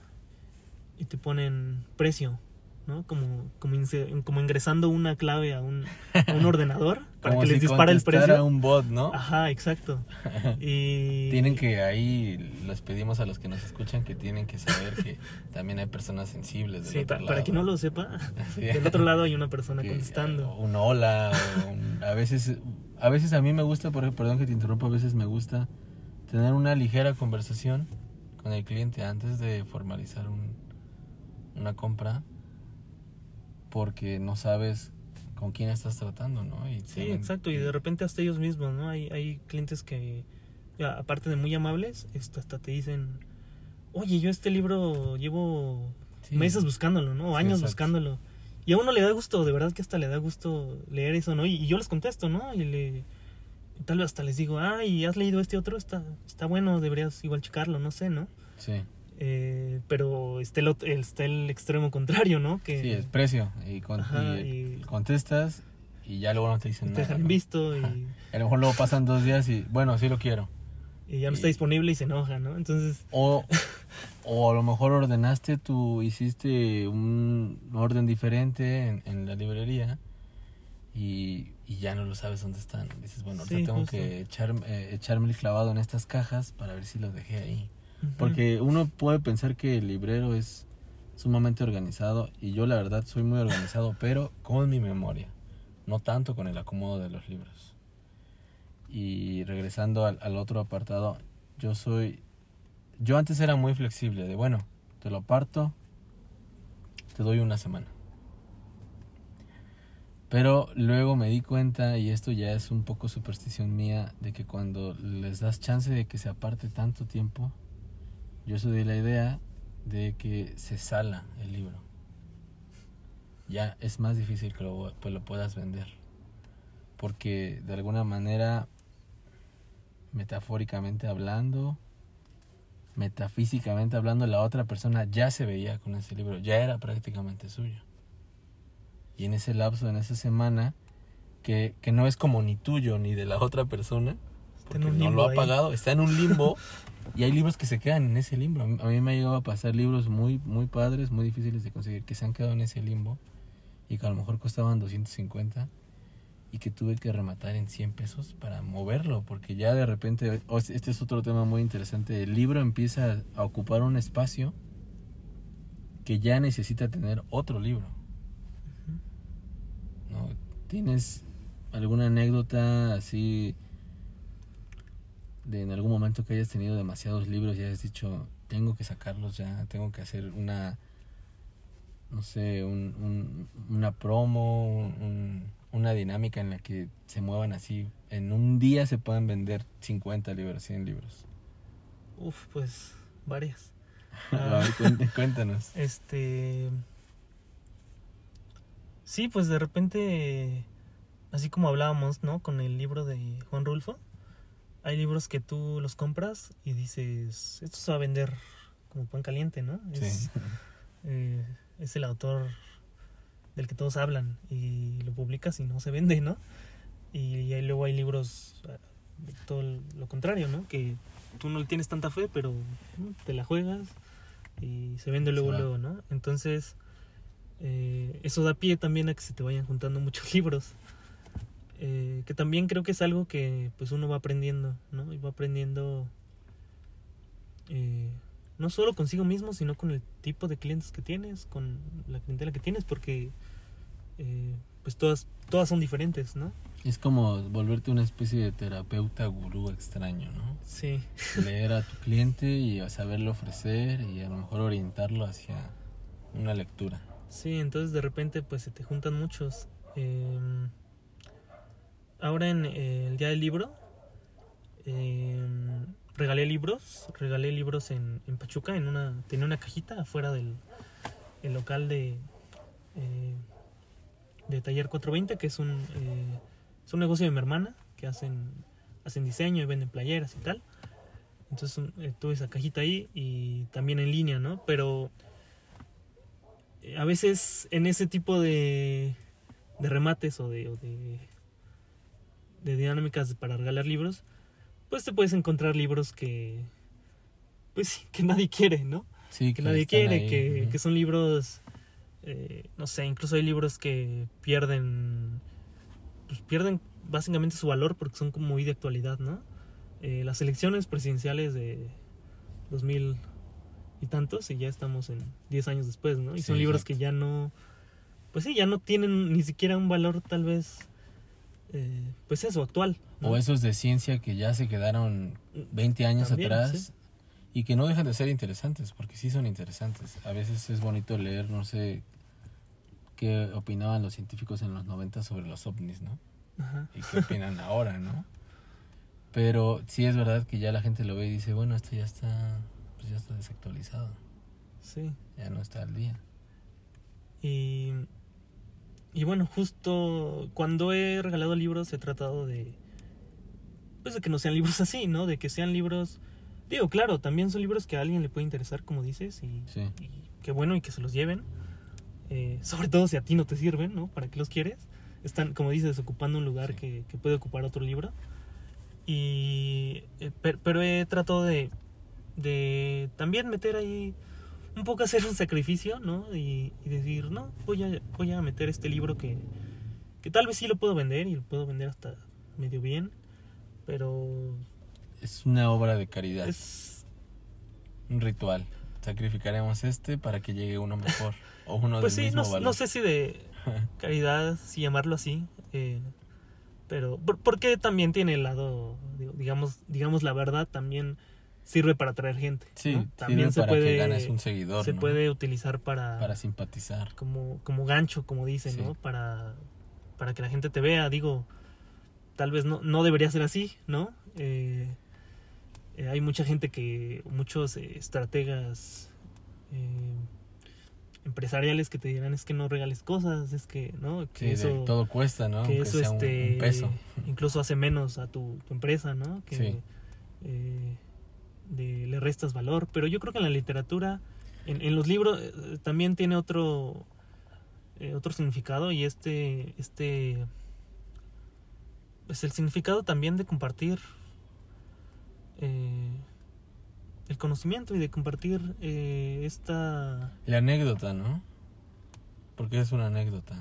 y te ponen precio, ¿no? Como, como, ingresando una clave a un, a un (laughs) ordenador para Como que les si dispare el precio. un bot, ¿no? Ajá, exacto. (laughs) Y Tienen que ahí, les pedimos a los que nos escuchan que tienen que saber que también hay personas sensibles del Sí, otro pa- lado. para quien no lo sepa, Sí. del otro lado hay una persona Que, contestando. o Un hola, o un- a veces, a veces a mí me gusta, perdón que te interrumpa, a veces me gusta tener una ligera conversación con el cliente antes de formalizar un, una compra, porque no sabes con quién estás tratando, ¿no? Y Sí, exacto. Y de repente hasta ellos mismos, ¿no? Hay, hay clientes que, ya, aparte de muy amables, esto hasta te dicen, oye, yo este libro llevo sí. meses buscándolo, ¿no? O años buscándolo. Y a uno le da gusto, de verdad que hasta le da gusto leer eso, ¿no? Y, y yo les contesto, ¿no? Y le, tal vez hasta les digo, ay, ¿has leído este otro? Está, está bueno, deberías igual checarlo, no sé, ¿no? Sí, Eh, pero está el, está el extremo contrario, ¿no? Que sí, es precio. Y, con- Ajá, y y- contestas y ya luego no te dicen te nada. dejan ¿no? visto y. A lo mejor luego pasan dos días y, bueno, sí lo quiero. y ya no está disponible y se enoja, ¿no? Entonces, O, o a lo mejor ordenaste tú, hiciste un orden diferente en, en la librería y, y ya no lo sabes dónde están. Dices, bueno, ahorita Sí, tengo justo. que echar, eh, echarme el clavado en estas cajas para ver si lo dejé ahí. Porque uno puede pensar que el librero es sumamente organizado y yo la verdad soy muy organizado, (laughs) pero con mi memoria, no tanto con el acomodo de los libros. Y regresando al, al otro apartado, yo soy, yo antes era muy flexible, de bueno, te lo parto, te doy una semana. Pero luego me di cuenta, y esto ya es un poco superstición mía, de que cuando les das chance de que se aparte tanto tiempo, yo soy de la idea de que se sala el libro. Ya es más difícil que lo, pues lo puedas vender. Porque de alguna manera, metafóricamente hablando, metafísicamente hablando, la otra persona ya se veía con ese libro, ya era prácticamente suyo. Y en ese lapso, en esa semana, que, que no es como ni tuyo ni de la otra persona, porque no lo ha pagado, está en un limbo (laughs) y hay libros que se quedan en ese limbo. A mí, me ha llegado a pasar libros muy, muy padres, muy difíciles de conseguir, que se han quedado en ese limbo y que a lo mejor costaban 250 y que tuve que rematar en 100 pesos para moverlo, porque ya de repente, este es otro tema muy interesante, el libro empieza a ocupar un espacio que ya necesita tener otro libro. ¿no? ¿Tienes alguna anécdota así de en algún momento que hayas tenido demasiados libros y hayas dicho, tengo que sacarlos ya, tengo que hacer una, no sé, un, un- una promo, un- un- una dinámica en la que se muevan así, en un día se puedan vender 50 libros, 100 libros? Uf, pues varias. (laughs) A ver, cuént- cuéntanos. Este. Sí, pues de repente, así como hablábamos, ¿no? Con el libro de Juan Rulfo, hay libros que tú los compras y dices, esto se va a vender como pan caliente, ¿no? Sí. Es, eh, es el autor del que todos hablan y lo publicas y no se vende, ¿no? Y, ahí luego hay libros eh, de todo lo contrario, ¿no? Que tú no le tienes tanta fe, pero ¿no? te la juegas y se vende luego, luego, ¿no? Entonces, eh, eso da pie también a que se te vayan juntando muchos (laughs) libros. Eh, que también creo que es algo que pues uno va aprendiendo, ¿no? Y va aprendiendo eh, no solo consigo mismo, sino con el tipo de clientes que tienes, con la clientela que tienes, porque eh, pues todas, todas son diferentes, ¿no? Es como volverte una especie de terapeuta gurú extraño, ¿no? Sí. (laughs) leer a tu cliente y saberle ofrecer y a lo mejor orientarlo hacia una lectura. Sí, entonces de repente pues se te juntan muchos. Eh, ahora en eh, el día del libro eh, regalé libros, regalé libros en, Pachuca, en una tenía una cajita afuera del el local de eh, de Taller 420, que es un eh, es un negocio de mi hermana que hacen hacen diseño y venden playeras y tal. Entonces tuve esa cajita ahí y también en línea, ¿no? Pero a veces en ese tipo de, de remates o de, o de, de dinámicas para regalar libros, pues te puedes encontrar libros que, pues sí, que nadie quiere, ¿no? Sí, Que nadie quiere, ahí, que, que son libros, eh, no sé, incluso hay libros que pierden, pues pierden básicamente su valor porque son como muy de actualidad, ¿no? Eh, las elecciones presidenciales de 2000 y tantos y ya estamos en 10 años después, ¿no? Y son libros exacto. que ya no, pues sí, ya no tienen ni siquiera un valor tal vez, eh, pues eso, actual. ¿no? O esos de ciencia que ya se quedaron 20 años También, atrás sí. y que no dejan de ser interesantes, porque sí son interesantes. A veces es bonito leer, no sé, qué opinaban los científicos en los 90 sobre los ovnis, ¿no? Ajá. y qué opinan ahora, ¿no? Pero sí es verdad que ya la gente lo ve y dice, bueno, esto ya está, pues ya está desactualizado, Sí. ya no está al día. Y, y bueno, justo cuando he regalado libros he tratado de pues de que no sean libros (laughs) así, ¿no? De que sean libros digo, claro, también son libros que a alguien le puede interesar, como dices, y, Sí. y qué bueno y que se los lleven. Eh, sobre todo si a ti no te sirven, ¿no? ¿Para qué los quieres? Están, como dices, ocupando un lugar Sí. que, que puede ocupar otro libro. Y eh, per- pero he tratado de, de también meter ahí un poco hacer un sacrificio, ¿no? Y, y decir, no, voy a, voy a meter este libro que, que tal vez sí lo puedo vender y lo puedo vender hasta medio bien, pero Es una obra de caridad, es, un ritual. Sacrificaremos este para que llegue uno mejor (laughs) o uno pues del sí, mismo no, valor. no sé si de (laughs) caridad, si llamarlo así, eh, pero por- porque también tiene el lado, digamos, digamos la verdad, también sirve para atraer gente. Sí, También se para que puede, ganes un seguidor, se ¿no? puede utilizar para, para simpatizar. como, como gancho, como dicen, Sí. ¿no? Para, para que la gente te vea, digo, tal vez no, no debería ser así, ¿no? Eh, eh, hay mucha gente que, muchos eh, estrategas eh, empresariales que te dirán es que no regales cosas, es que, ¿no? Que Sí, de- eso, todo cuesta, ¿no? que Aunque eso sea un- este, un peso. incluso hace menos a tu, tu empresa, ¿no? Que Sí. eh, de- le restas valor. Pero yo creo que en la literatura, en, en los libros, eh, también tiene otro, eh, otro significado y este, este, pues el significado también de compartir eh, el conocimiento y de compartir eh, esta... La anécdota, ¿no? Porque es una anécdota.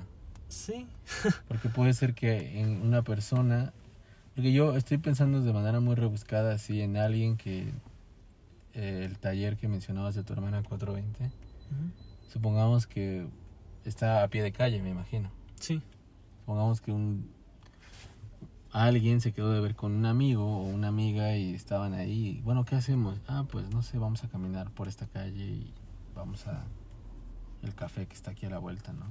Sí, (laughs) Porque puede ser que en una persona, porque yo estoy pensando de manera muy rebuscada así en alguien que eh, el taller que mencionabas de tu hermana 420, Ujú. supongamos que está a pie de calle, me imagino. sí, Supongamos que un alguien se quedó de ver con un amigo o una amiga y estaban ahí. Bueno, ¿qué hacemos? Ah, pues no sé, vamos a caminar por esta calle y vamos a el café que está aquí a la vuelta, ¿no?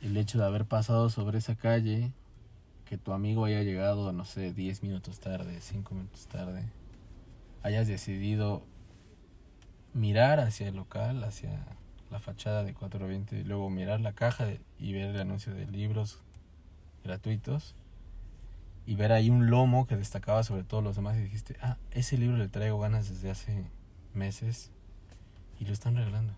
El hecho de haber pasado sobre esa calle, que tu amigo haya llegado, no sé, 10 minutos tarde, 5 minutos tarde, hayas decidido mirar hacia el local, hacia la fachada de 420 y luego mirar la caja y ver el anuncio de libros gratuitos y ver ahí un lomo que destacaba sobre todos los demás y dijiste, ah, ese libro le traigo ganas desde hace meses y lo están regalando.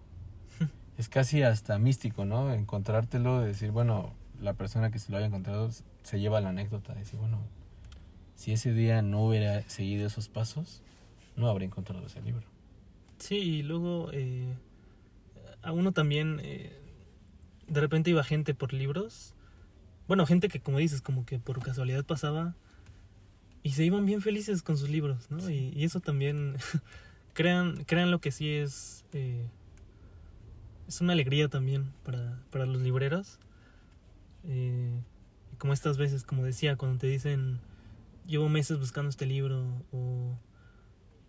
(laughs) es casi hasta místico, ¿no? Encontrártelo, de decir, bueno, la persona que se lo haya encontrado se lleva la anécdota, de decir, bueno, si ese día no hubiera seguido esos pasos, no habría encontrado ese libro. sí, y luego eh, a uno también, eh, de repente iba gente por libros, bueno, gente que como dices, como que por casualidad pasaba y se iban bien felices con sus libros, ¿no? Y, y eso también, (laughs) crean, crean lo que sí es, eh, es una alegría también para, para los libreros. Eh, y como estas veces, como decía, cuando te dicen, llevo meses buscando este libro, o,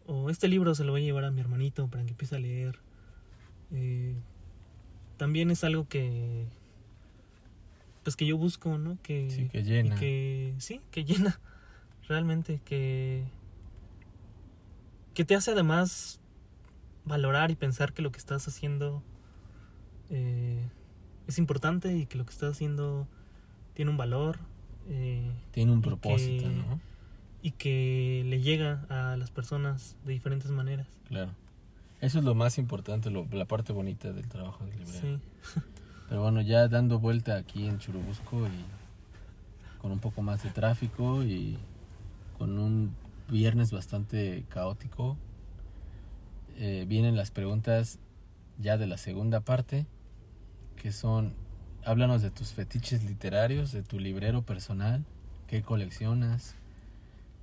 o este libro se lo voy a llevar a mi hermanito para que empiece a leer. Eh, también es algo que, pues que yo busco, ¿no? Que, Sí, que llena. que sí, que llena, (laughs) realmente, que, que te hace además valorar y pensar que lo que estás haciendo eh, es importante y que lo que estás haciendo tiene un valor eh, Tiene un propósito, que- ¿no? Y que le llega a las personas de diferentes maneras. Claro. Eso es lo más importante, lo- la parte bonita del trabajo del librero. Sí, (laughs) Pero bueno, ya dando vuelta aquí en Churubusco y con un poco más de tráfico y con un viernes bastante caótico, eh, vienen las preguntas ya de la segunda parte, que son, háblanos de tus fetiches literarios, de tu librero personal, qué coleccionas,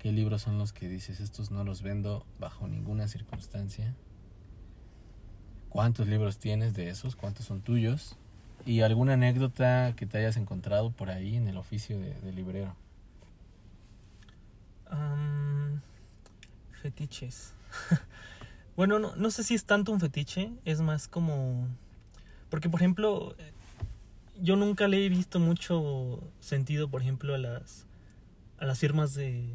qué libros son los que dices, estos no los vendo bajo ninguna circunstancia. ¿Cuántos libros tienes de esos? ¿Cuántos son tuyos? ¿Y alguna anécdota que te hayas encontrado por ahí en el oficio de, librero? Fetiches. (laughs) bueno, no, no sé si es tanto un fetiche, es más como... Porque, por ejemplo, yo nunca le he visto mucho sentido, por ejemplo, a las, a las firmas de,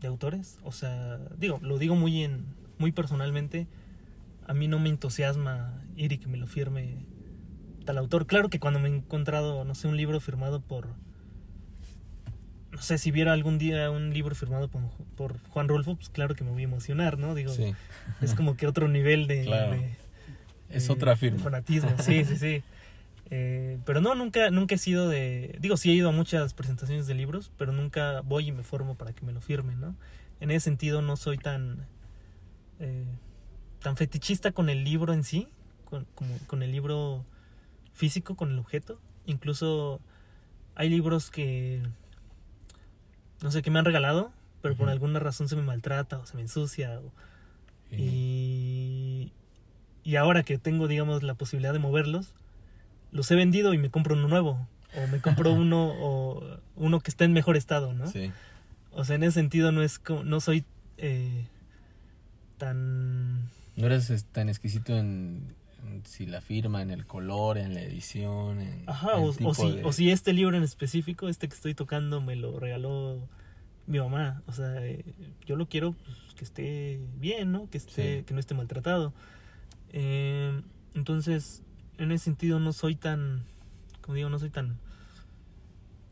de autores. O sea, digo, lo digo muy, en, muy personalmente. A mí no me entusiasma ir y que me lo firme tal autor. Claro que cuando me he encontrado, no sé, un libro firmado por, no sé, si viera algún día un libro firmado por, por Juan Rulfo, pues claro que me voy a emocionar, ¿no? Digo, Sí, es como que otro nivel de, Claro. de- es otra firma. fanatismo, sí, sí, sí. (laughs) Eh, pero no, nunca, nunca he sido de, digo, sí he ido a muchas presentaciones de libros, pero nunca voy y me formo para que me lo firmen, ¿no? En ese sentido no soy tan, eh, tan fetichista con el libro en sí, con, como, con el libro físico, con el objeto. Incluso hay libros que, no sé, que me han regalado, pero por alguna razón se me maltrata o se me ensucia. o- y, y ahora que tengo, digamos, la posibilidad de moverlos, los he vendido y me compro uno nuevo. O me compro uno, o uno que está en mejor estado, ¿no? Sí, O sea, en ese sentido no es como, no soy eh, tan no eres es, tan exquisito en, en si la firma, en el color, en la edición, en Ajá, o, si, de- o si este libro en específico, este que estoy tocando, me lo regaló mi mamá. O sea, eh, yo lo quiero pues, que esté bien, ¿no? Que, esté, Sí. que no esté maltratado. Eh, entonces, en ese sentido no soy tan, como digo, no soy tan,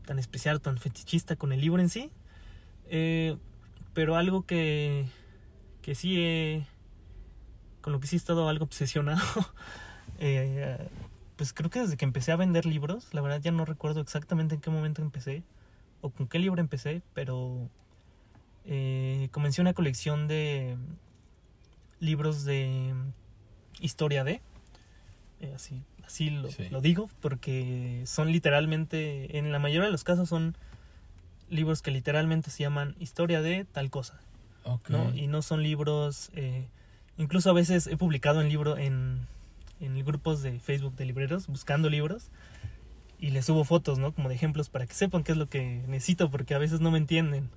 tan especial, tan fetichista con el libro en sí. Eh, pero algo que, que sí he, con lo que sí he estado algo obsesionado, (laughs) eh, pues creo que desde que empecé a vender libros, la verdad ya no recuerdo exactamente en qué momento empecé o con qué libro empecé, pero eh, comencé una colección de libros de historia de, eh, así, así lo, Sí. lo digo, porque son literalmente, en la mayoría de los casos son libros que literalmente se llaman historia de tal cosa, Ok. ¿no? Y no son libros, eh, incluso a veces he publicado en libro en, en grupos de Facebook de libreros, buscando libros, y les subo fotos, ¿no? Como de ejemplos para que sepan qué es lo que necesito, porque a veces no me entienden.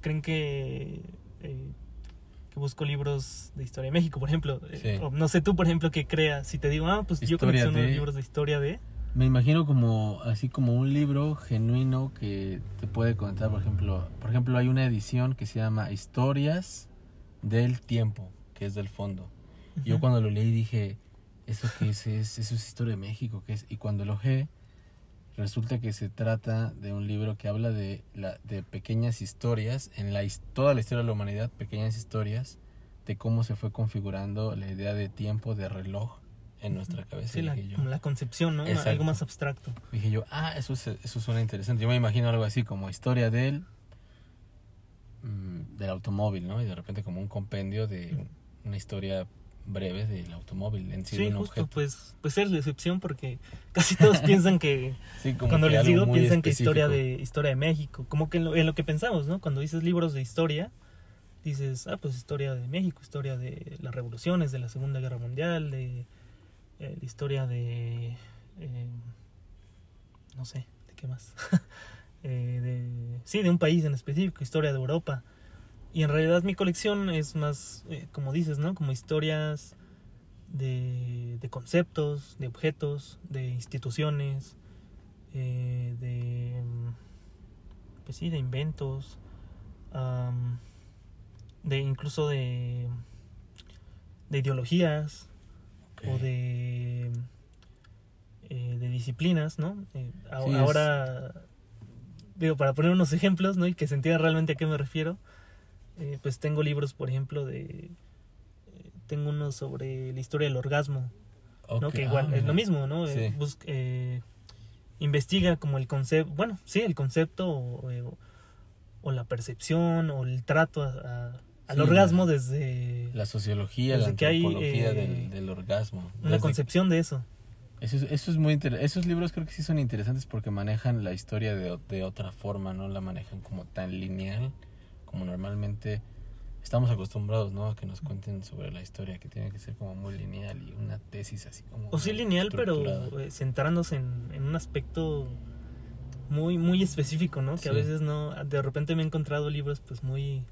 Creen que, eh, que busco libros de historia de México, por ejemplo. Eh, Sí. o no sé tú, por ejemplo, qué creas. Si te digo, ah, pues yo Historia colecciono de- libros de historia de... Me imagino como así como un libro genuino que te puede contar, por ejemplo, por ejemplo hay una edición que se llama Historias del tiempo, que es del fondo. Y Yo Ujú. cuando lo leí dije, ¿eso qué es? es? ¿Eso es historia de México? ¿Qué es? Y cuando lo ojeé, resulta que se trata de un libro que habla de, la, de pequeñas historias, en la, toda la historia de la humanidad, pequeñas historias de cómo se fue configurando la idea de tiempo, de reloj en nuestra cabeza. Sí, la, yo. como la concepción, ¿no? Exacto. Algo más abstracto. Dije yo, ah, eso, es- eso suena interesante. Yo me imagino algo así como historia del, mm, del automóvil, ¿no? Y de repente como un compendio de una historia breve del automóvil en sí, Sí, un justo, objeto. pues, pues es la excepción porque (laughs) casi todos (laughs) piensan que, Sí, como cuando que les digo, piensan que historia de historia de México, como que en lo, en lo que pensamos, ¿no? Cuando dices libros de historia, dices, ah, pues historia de México, historia de las revoluciones, de la Segunda Guerra Mundial, de eh, la historia de, eh, no sé, ¿de qué más? (laughs) Eh, de, sí, de un país en específico, historia de Europa. Y en realidad mi colección es más, eh, como dices, ¿no? Como historias de, de conceptos, de objetos, de instituciones, eh, de, pues sí, de inventos, am, de incluso de, de ideologías o de, eh, de disciplinas, ¿no? Eh, a- Sí, es- ahora, digo, para poner unos ejemplos, ¿no? Y que se entienda realmente a qué me refiero, eh, pues tengo libros, por ejemplo, de... eh, tengo uno sobre la historia del orgasmo, ¿no? Ok, Que igual ah, es lo mismo, ¿no? Eh, Sí. bus- eh, investiga como el concepto, bueno, sí, el concepto o, eh, o- o la percepción o el trato a- a- al Sí, orgasmo desde La sociología, la hay, antropología eh, del, del orgasmo. una Desde- concepción de eso. Eso es, eso es muy. Esos libros creo que sí son interesantes porque manejan la historia de, de otra forma, no la manejan como tan lineal como normalmente estamos acostumbrados, ¿no? A que nos cuenten sobre la historia, que tiene que ser como muy lineal y una tesis así como... O sí lineal, pero eh, centrándose en, en un aspecto muy muy específico, ¿no? Que a veces no, de repente me he encontrado libros pues muy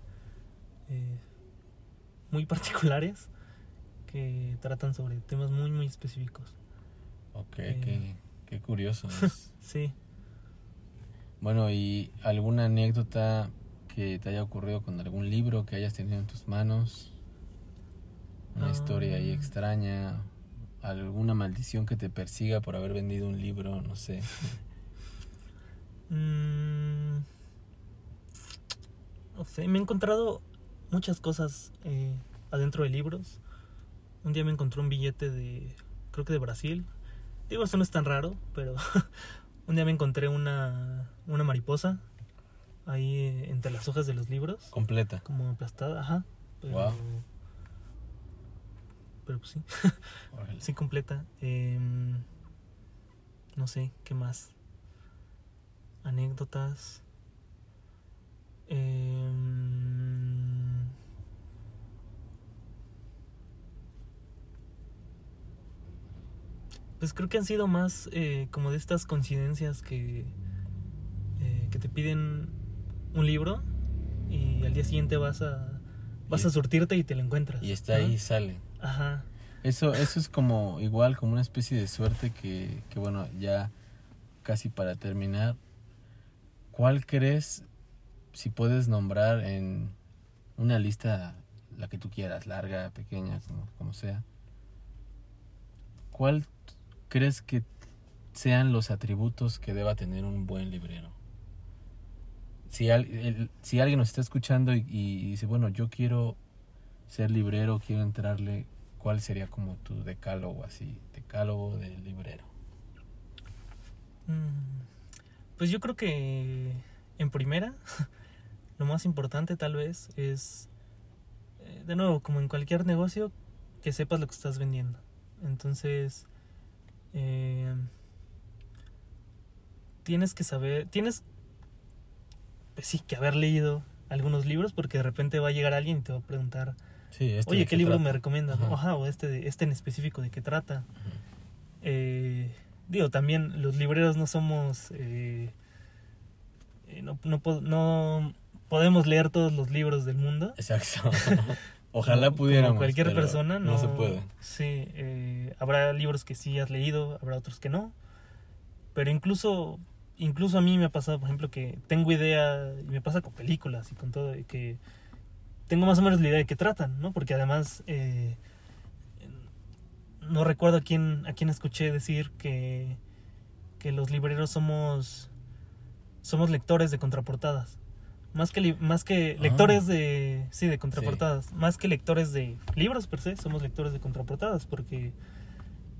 eh, muy particulares que tratan sobre temas muy muy específicos. Ok, eh, qué, qué curioso. (laughs) Sí. bueno, ¿y alguna anécdota que te haya ocurrido con algún libro que hayas tenido en tus manos? Una historia ahí Ah. extraña, alguna maldición que te persiga por haber vendido un libro, no sé. Mm, no sé, me he encontrado muchas cosas eh, adentro de libros. Un día me encontré un billete de, creo que de Brasil. Digo, eso no es tan raro, pero (laughs) un día me encontré una, una mariposa ahí eh, entre las hojas de los libros, Completa. como aplastada, ajá. Pero, pues sí, (laughs) sí completa. Em, no sé, ¿qué más? Anécdotas. Em, pues creo que han sido más eh, como de estas coincidencias que, eh, que te piden un libro y al día siguiente vas a vas Y- a surtirte y te lo encuentras. Y está ¿no? ahí y sale. Ajá. Eso, eso es como igual, como una especie de suerte que, que bueno, ya casi para terminar, ¿cuál crees, si puedes nombrar en una lista, la que tú quieras, larga, pequeña, como, como sea, cuál crees que sean los atributos que deba tener un buen librero? Si, al- el- si alguien nos está escuchando y, dice, bueno, yo quiero ser librero, quiero entrarle, ¿cuál sería como tu decálogo así? Decálogo del librero. Mm, Pues yo creo que en primera, (laughs) lo más importante tal vez es, eh, de nuevo, como en cualquier negocio, que sepas lo que estás vendiendo. Entonces, eh, tienes que saber, tienes, pues sí, que haber leído algunos libros porque de repente va a llegar alguien y te va a preguntar, Sí, ¿este oye, ¿qué libro trata? me recomiendas? no? Ajá. O este, de- este en específico, ¿de qué trata? Eh, digo, también los libreros no somos... eh, eh, no, no, no podemos leer todos los libros del mundo. Exacto. (laughs) (laughs) Ojalá pudiéramos. Como cualquier persona, no, No se puede. Sí, eh, habrá libros que sí has leído, habrá otros que no. Pero incluso, incluso a mí me ha pasado, por ejemplo, que tengo idea, y me pasa con películas y con todo, que tengo más o menos la idea de qué tratan, ¿no? Porque además, eh, no recuerdo a quién, a quién escuché decir que, que los libreros somos, somos lectores de contraportadas. Más que, más que Ah. lectores de, sí, de contraportadas. Más que lectores de libros per se, somos lectores de contraportadas porque,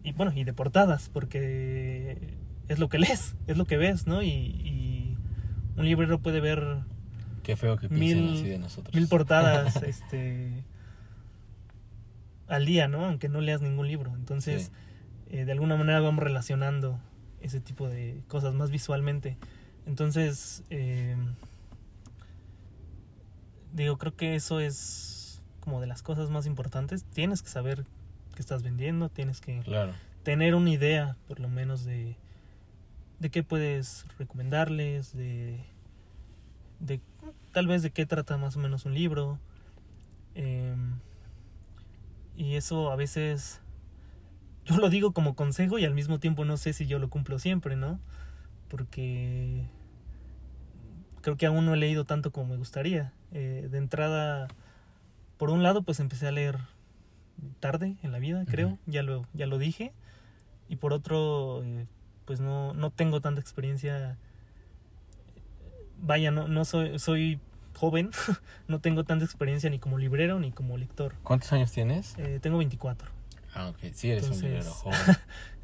y bueno, y de portadas, porque es lo que lees, es lo que ves, ¿no? Y, y un librero puede ver Qué feo que piensen mil, así de nosotros. mil portadas (laughs) este al día, ¿no? Aunque no leas ningún libro. Entonces, Sí. eh, de alguna manera vamos relacionando ese tipo de cosas más visualmente. Entonces, eh, digo, creo que eso es como de las cosas más importantes. Tienes que saber qué estás vendiendo, tienes que Claro. tener una idea, por lo menos, de, de qué puedes recomendarles, de, de tal vez de qué trata más o menos un libro. Em, y eso a veces yo lo digo como consejo y al mismo tiempo no sé si yo lo cumplo siempre, ¿no? Porque creo que aún no he leído tanto como me gustaría. Eh, de entrada, por un lado, pues empecé a leer tarde en la vida, creo, ya lo, ya lo dije. Y por otro, eh, pues no, no tengo tanta experiencia. Vaya, no, no soy, soy joven, (laughs) no tengo tanta experiencia ni como librero ni como lector. ¿Cuántos años tienes? Eh, tengo 24. Ah, ok. Sí, eres entonces- un librero (laughs) joven.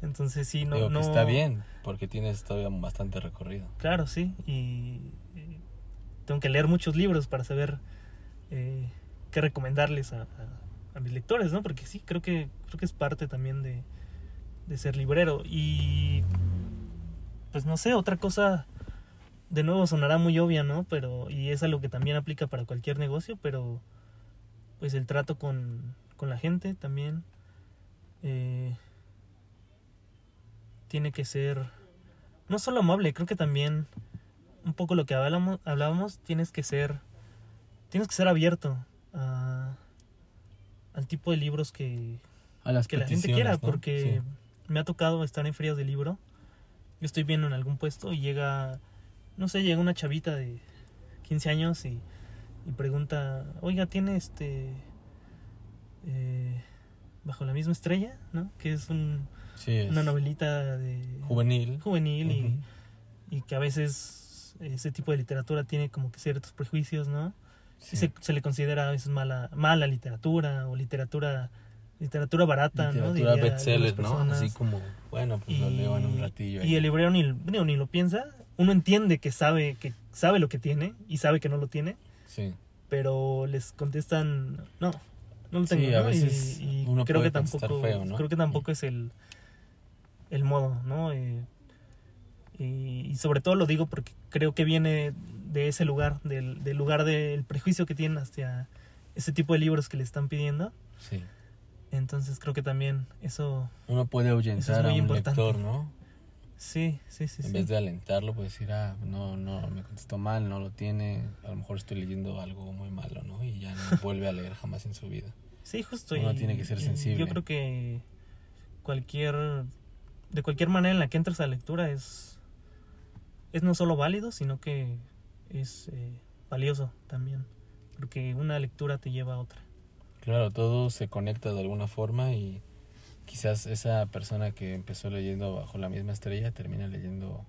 Entonces sí, no, Digo no... que está bien, porque tienes todavía bastante recorrido. Claro, sí. Y eh, tengo que leer muchos libros para saber eh, qué recomendarles a, a- a mis lectores, ¿no? Porque sí, creo que, creo que es parte también de, de ser librero. Y pues no sé, otra cosa, de nuevo sonará muy obvia, ¿no? Pero, y es algo que también aplica para cualquier negocio, pero pues el trato con, con la gente también eh, tiene que ser no solo amable, creo que también un poco lo que hablamos, hablábamos, tienes que ser tienes que ser abierto a, al tipo de libros que, A las que la gente quiera, ¿no? porque Sí. Me ha tocado estar en ferias de libro. Yo estoy viendo en algún puesto y llega, no sé, llega una chavita de 15 años y, y pregunta, oiga, ¿tiene este... eh, bajo la misma estrella, ¿no? Que es un, Sí, es una novelita de juvenil. juvenil y, y que a veces ese tipo de literatura tiene como que ciertos prejuicios, ¿no? Sí. Y se, se le considera a veces mala, mala literatura o literatura literatura barata, ¿no? Literatura Diría bestseller, ¿no? Así como, bueno, pues lo leo en un ratillo. y el librero ni, digo, ni lo piensa. Uno entiende que sabe, que sabe lo que tiene y sabe que no lo tiene, Sí. pero les contestan, no, no lo Sí, tengo. a ¿no? veces y, y uno creo puede que tampoco, feo, ¿no? creo que tampoco es el, el modo, ¿no? Eh, y, y sobre todo lo digo porque creo que viene de ese lugar, del, del lugar del prejuicio que tienen hacia ese tipo de libros que le están pidiendo. Sí. Entonces creo que también eso, Uno puede ahuyentar muy a un importante. lector, ¿no? sí, sí, sí. En sí. vez de alentarlo, puede decir, ah, no, no, me contestó mal, no lo tiene. A lo mejor estoy leyendo algo muy malo, ¿no? Y ya no vuelve a leer jamás en su vida. Sí, justo. Uno y- tiene que ser sensible. Yo creo que cualquier, de cualquier manera en la que entres a la lectura es, es no solo válido, sino que es eh, valioso también. Porque una lectura te lleva a otra. Claro, todo se conecta de alguna forma y quizás esa persona que empezó leyendo bajo la misma estrella termina leyendo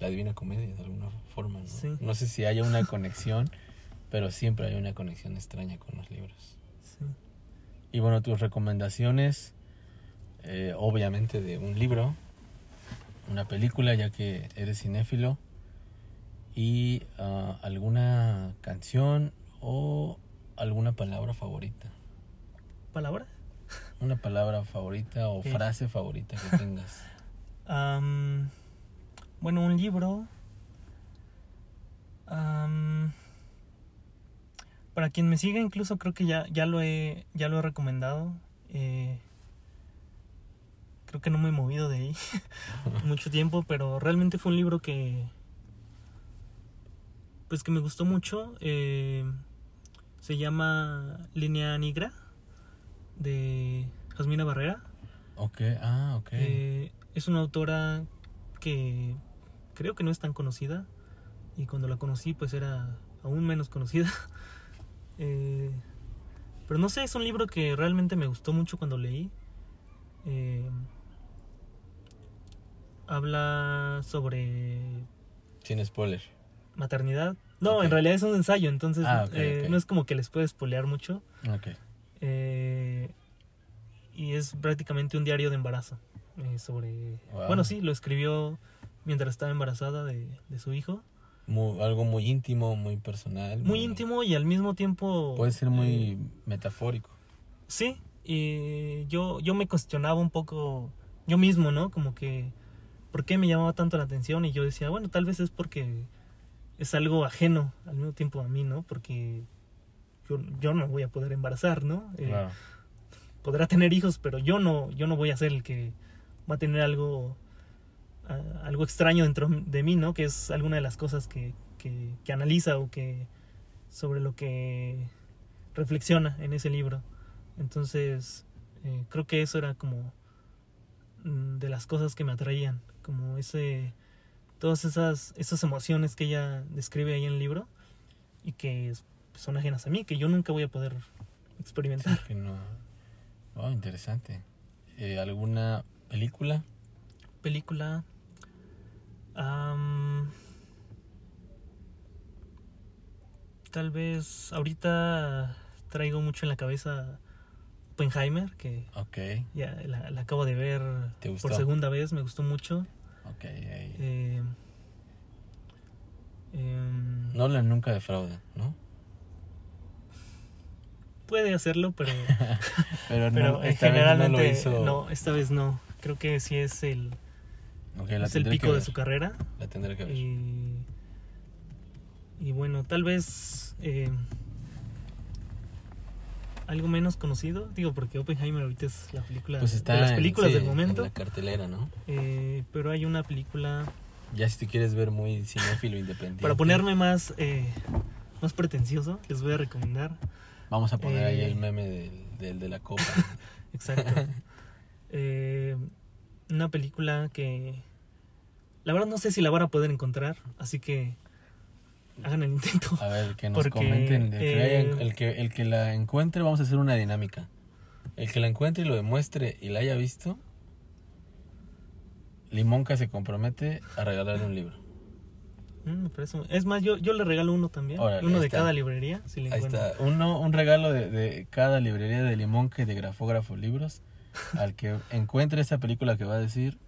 la Divina Comedia de alguna forma, ¿no? Sí. No sé si haya una conexión, pero siempre hay una conexión extraña con los libros. Sí. Y bueno, tus recomendaciones, eh, obviamente de un libro, una película, ya que eres cinéfilo, y ah, alguna canción o alguna palabra favorita. ¿Palabra? Una palabra favorita o frase favorita que tengas. (laughs) Am, bueno, un libro. Para quien me siga, incluso creo que ya, ya lo he, ya lo he recomendado. Eh, creo que no me he movido de ahí (laughs) mucho tiempo, pero realmente fue un libro que, pues que me gustó mucho. Eh, se llama Línea Negra de Jasmina Barrera. Ok, ah, ok. Eh, es una autora que creo que no es tan conocida y cuando la conocí pues era aún menos conocida. (laughs) Eh, pero no sé, es un libro que realmente me gustó mucho cuando leí. Eh, habla sobre Sin spoiler. maternidad. No, en realidad es un ensayo, entonces Ah, eh, no es como que les puede spoilear mucho. Ok. Eh, y es prácticamente un diario de embarazo. eh, sobre. Wow. Bueno, sí, lo escribió mientras estaba embarazada de, de su hijo. Mu- algo muy íntimo, muy personal. Muy íntimo y al mismo tiempo. Puede ser muy eh, metafórico. sí, y yo, yo me cuestionaba un poco yo mismo, ¿no? Como que. ¿Por qué me llamaba tanto la atención? Y yo decía, bueno, tal vez es porque es algo ajeno al mismo tiempo a mí, ¿no? Porque yo, yo no voy a poder embarazar, ¿no? Eh, Claro. podrá tener hijos, pero yo no, yo no voy a ser el que va a tener algo, algo extraño dentro de mí, ¿no? Que es alguna de las cosas que, que, que analiza o que sobre lo que reflexiona en ese libro. Entonces, eh, creo que eso era como mm, de las cosas que me atraían, como ese, todas esas, esas emociones que ella describe ahí en el libro y que son ajenas a mí, que yo nunca voy a poder experimentar. Que no. Oh, interesante. Eh, ¿Alguna película? película. am, tal vez ahorita traigo mucho en la cabeza Oppenheimer, que Ok, ya la, la acabo de ver ¿Te por gustó? segunda vez, me gustó mucho. ok. ahí. Eh, em, Nolan nunca defrauda, ¿no? Puede hacerlo, pero, (laughs) Pero, no, no generalmente hizo. no, esta vez no. Creo que sí es el, Ok, la es el pico que de su carrera. La tendré que ver. Y, y bueno, tal vez eh, algo menos conocido, digo, porque Oppenheimer ahorita es la película Pues está de las en- películas sí, del en momento, la cartelera, ¿no? eh, pero hay una película Ya si te quieres ver muy cinéfilo independiente. para ponerme más eh, más pretencioso, les voy a recomendar, Vamos a poner ahí eh, el meme del, del de la copa. (laughs) exacto, Eh, una película que la verdad no sé si la van a poder encontrar, así que hagan el intento. A ver, que nos Porque, comenten. El que, eh, haya- el, que, el que la encuentre, vamos a hacer una dinámica. El que la encuentre y lo demuestre y la haya visto, Limonca se compromete a regalarle un libro. Mm, Es más, yo, yo le regalo uno también. Órale, uno de está. cada librería. Si le Ahí está. Uno, un regalo de, de cada librería de Limonca y de Grafógrafo Libros (laughs) al que encuentre esa película que va a decir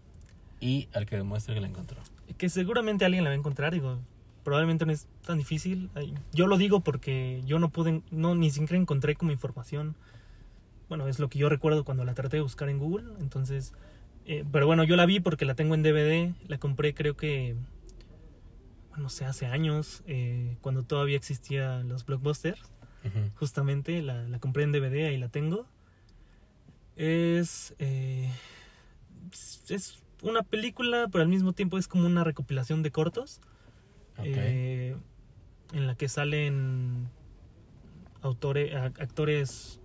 y al que demuestre que la encontró. Que seguramente alguien la va a encontrar. Digo, probablemente no es tan difícil. Yo lo digo porque yo no pude, no ni siquiera encontré como información. Bueno, es lo que yo recuerdo cuando la traté de buscar en Google. Entonces, eh, pero bueno, yo la vi porque la tengo en DVD. La compré, creo que, bueno, no sé, hace años, eh, cuando todavía existían los blockbusters. Justamente la, la compré en DVD ahí la tengo. Es eh, es una película pero al mismo tiempo es como una recopilación de cortos eh, en la que salen autores actores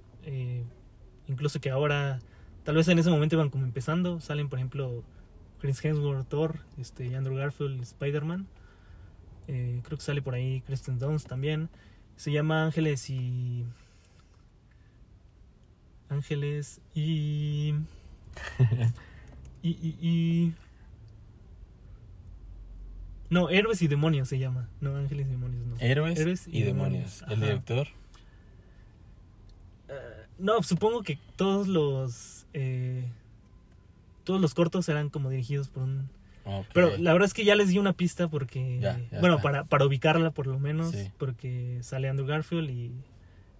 incluso que ahora tal vez en ese momento iban como empezando. Salen por ejemplo Chris Hemsworth Thor este Andrew Garfield Spider-Man Eh, creo que sale por ahí Kristen Dunst también. Se llama Ángeles y Ángeles y (laughs) y, y, y- no Héroes y Demonios se llama. No Ángeles y Demonios no. Héroes, Héroes y, demonios. El director. Eh, no, supongo que todos los eh, todos los cortos eran como dirigidos por un Pero la verdad es que ya les di una pista porque... Ya, ya bueno, está. para, para ubicarla por lo menos, Sí. porque sale Andrew Garfield y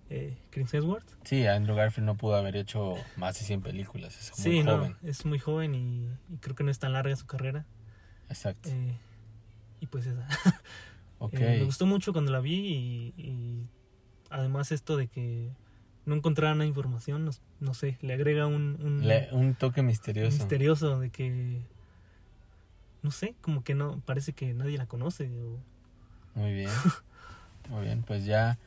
eh, Chris Hemsworth. Sí, Andrew Garfield no pudo haber hecho más de 100 películas. Es muy Sí, joven. no, es muy joven y, y creo que no es tan larga su carrera. Exacto. Eh, y pues esa. (laughs) ok. Eh, me gustó mucho cuando la vi y, y además esto de que no encontraran la información, no, no sé, le agrega un, un Le- un toque misterioso. misterioso de que, no sé, como que no, parece que nadie la conoce. o- Muy bien. (laughs) Muy bien, pues ya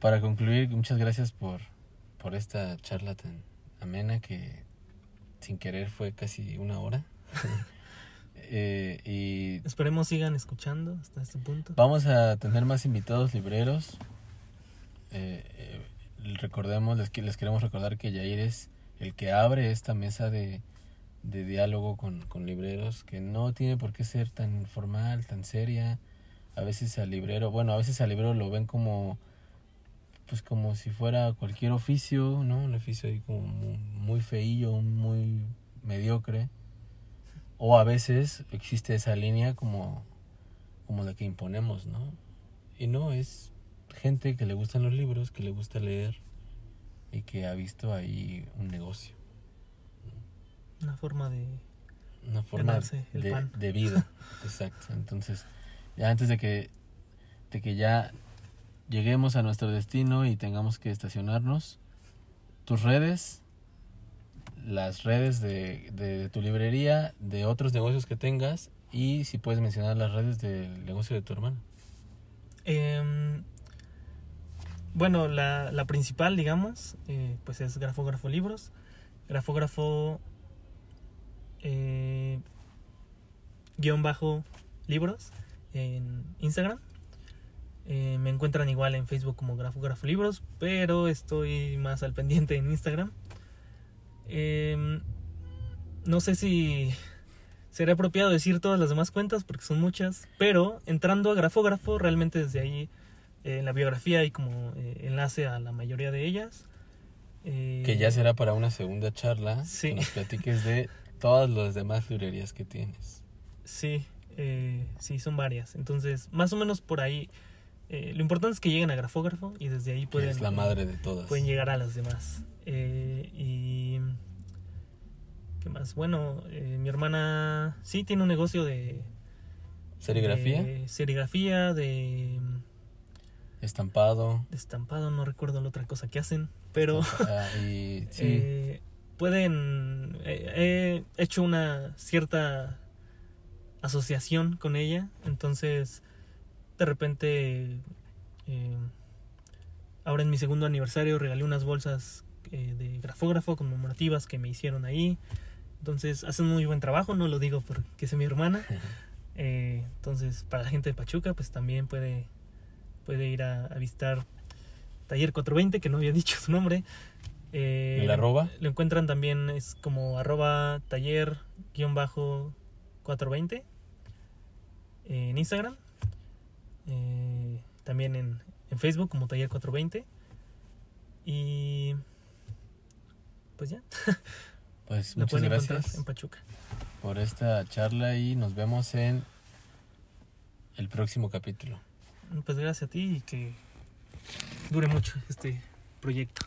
para concluir, muchas gracias por, por esta charla tan amena que sin querer fue casi una hora. (laughs) Eh, y Esperemos sigan escuchando hasta este punto. vamos a tener más invitados libreros. Eh, eh, recordemos, les, les queremos recordar que Yair es el que abre esta mesa de, de diálogo con, con libreros, que no tiene por qué ser tan formal, tan seria. A veces al librero, bueno, a veces al librero lo ven como, pues como si fuera cualquier oficio, ¿no? Un oficio ahí como muy, feillo, muy mediocre. O a veces existe esa línea como, como la que imponemos, ¿no? Y no, es gente que le gustan los libros, que le gusta leer y que ha visto ahí un negocio, Una forma de... una forma Ganarse el de, pan. de vida. (laughs) Exacto. Entonces, ya antes de que, de que ya lleguemos a nuestro destino y tengamos que estacionarnos, tus redes, las redes de, de tu librería, de otros negocios que tengas y si puedes mencionar las redes del negocio de tu hermano. Em, bueno, la, la principal, digamos, eh, pues es Grafógrafo Libros. Grafógrafo eh, guion bajo libros en Instagram. Eh, me encuentran igual en Facebook como Grafógrafo Libros, pero estoy más al pendiente en Instagram. Em, no sé si sería apropiado decir todas las demás cuentas porque son muchas, pero entrando a Grafógrafo, realmente desde ahí eh, en la biografía hay como eh, enlace a la mayoría de ellas. Eh, Que ya será para una segunda charla Sí. que nos platiques de (laughs) todas las demás librerías que tienes. Sí, eh, sí, son varias. Entonces, más o menos por ahí. eh, lo importante es que lleguen a Grafógrafo y desde ahí pueden, es la madre de todas. pueden llegar a las demás. Eh, y. ¿Qué más? Bueno, eh, mi hermana sí tiene un negocio de. Serigrafía, de serigrafía, de, estampado. de estampado, no recuerdo la otra cosa que hacen, pero. ah, y sí, (laughs) Eh, pueden. eh, he hecho una cierta asociación con ella, entonces de repente. eh, ahora en mi segundo aniversario regalé unas bolsas eh, de grafógrafo conmemorativas que me hicieron ahí. Entonces hacen muy buen trabajo, no lo digo porque es mi hermana. (laughs) Eh, entonces, para la gente de Pachuca, pues también puede, puede ir a, a visitar Taller 420, que no había dicho su nombre. Eh, ¿El arroba? Lo encuentran también, es como arroba taller guion bajo 420 eh, en Instagram. Eh, también en, en Facebook como taller 420. Y pues ya, (laughs) Pues lo muchas gracias en Pachuca. por esta charla y nos vemos en el próximo capítulo. Pues gracias a ti y que dure mucho este proyecto.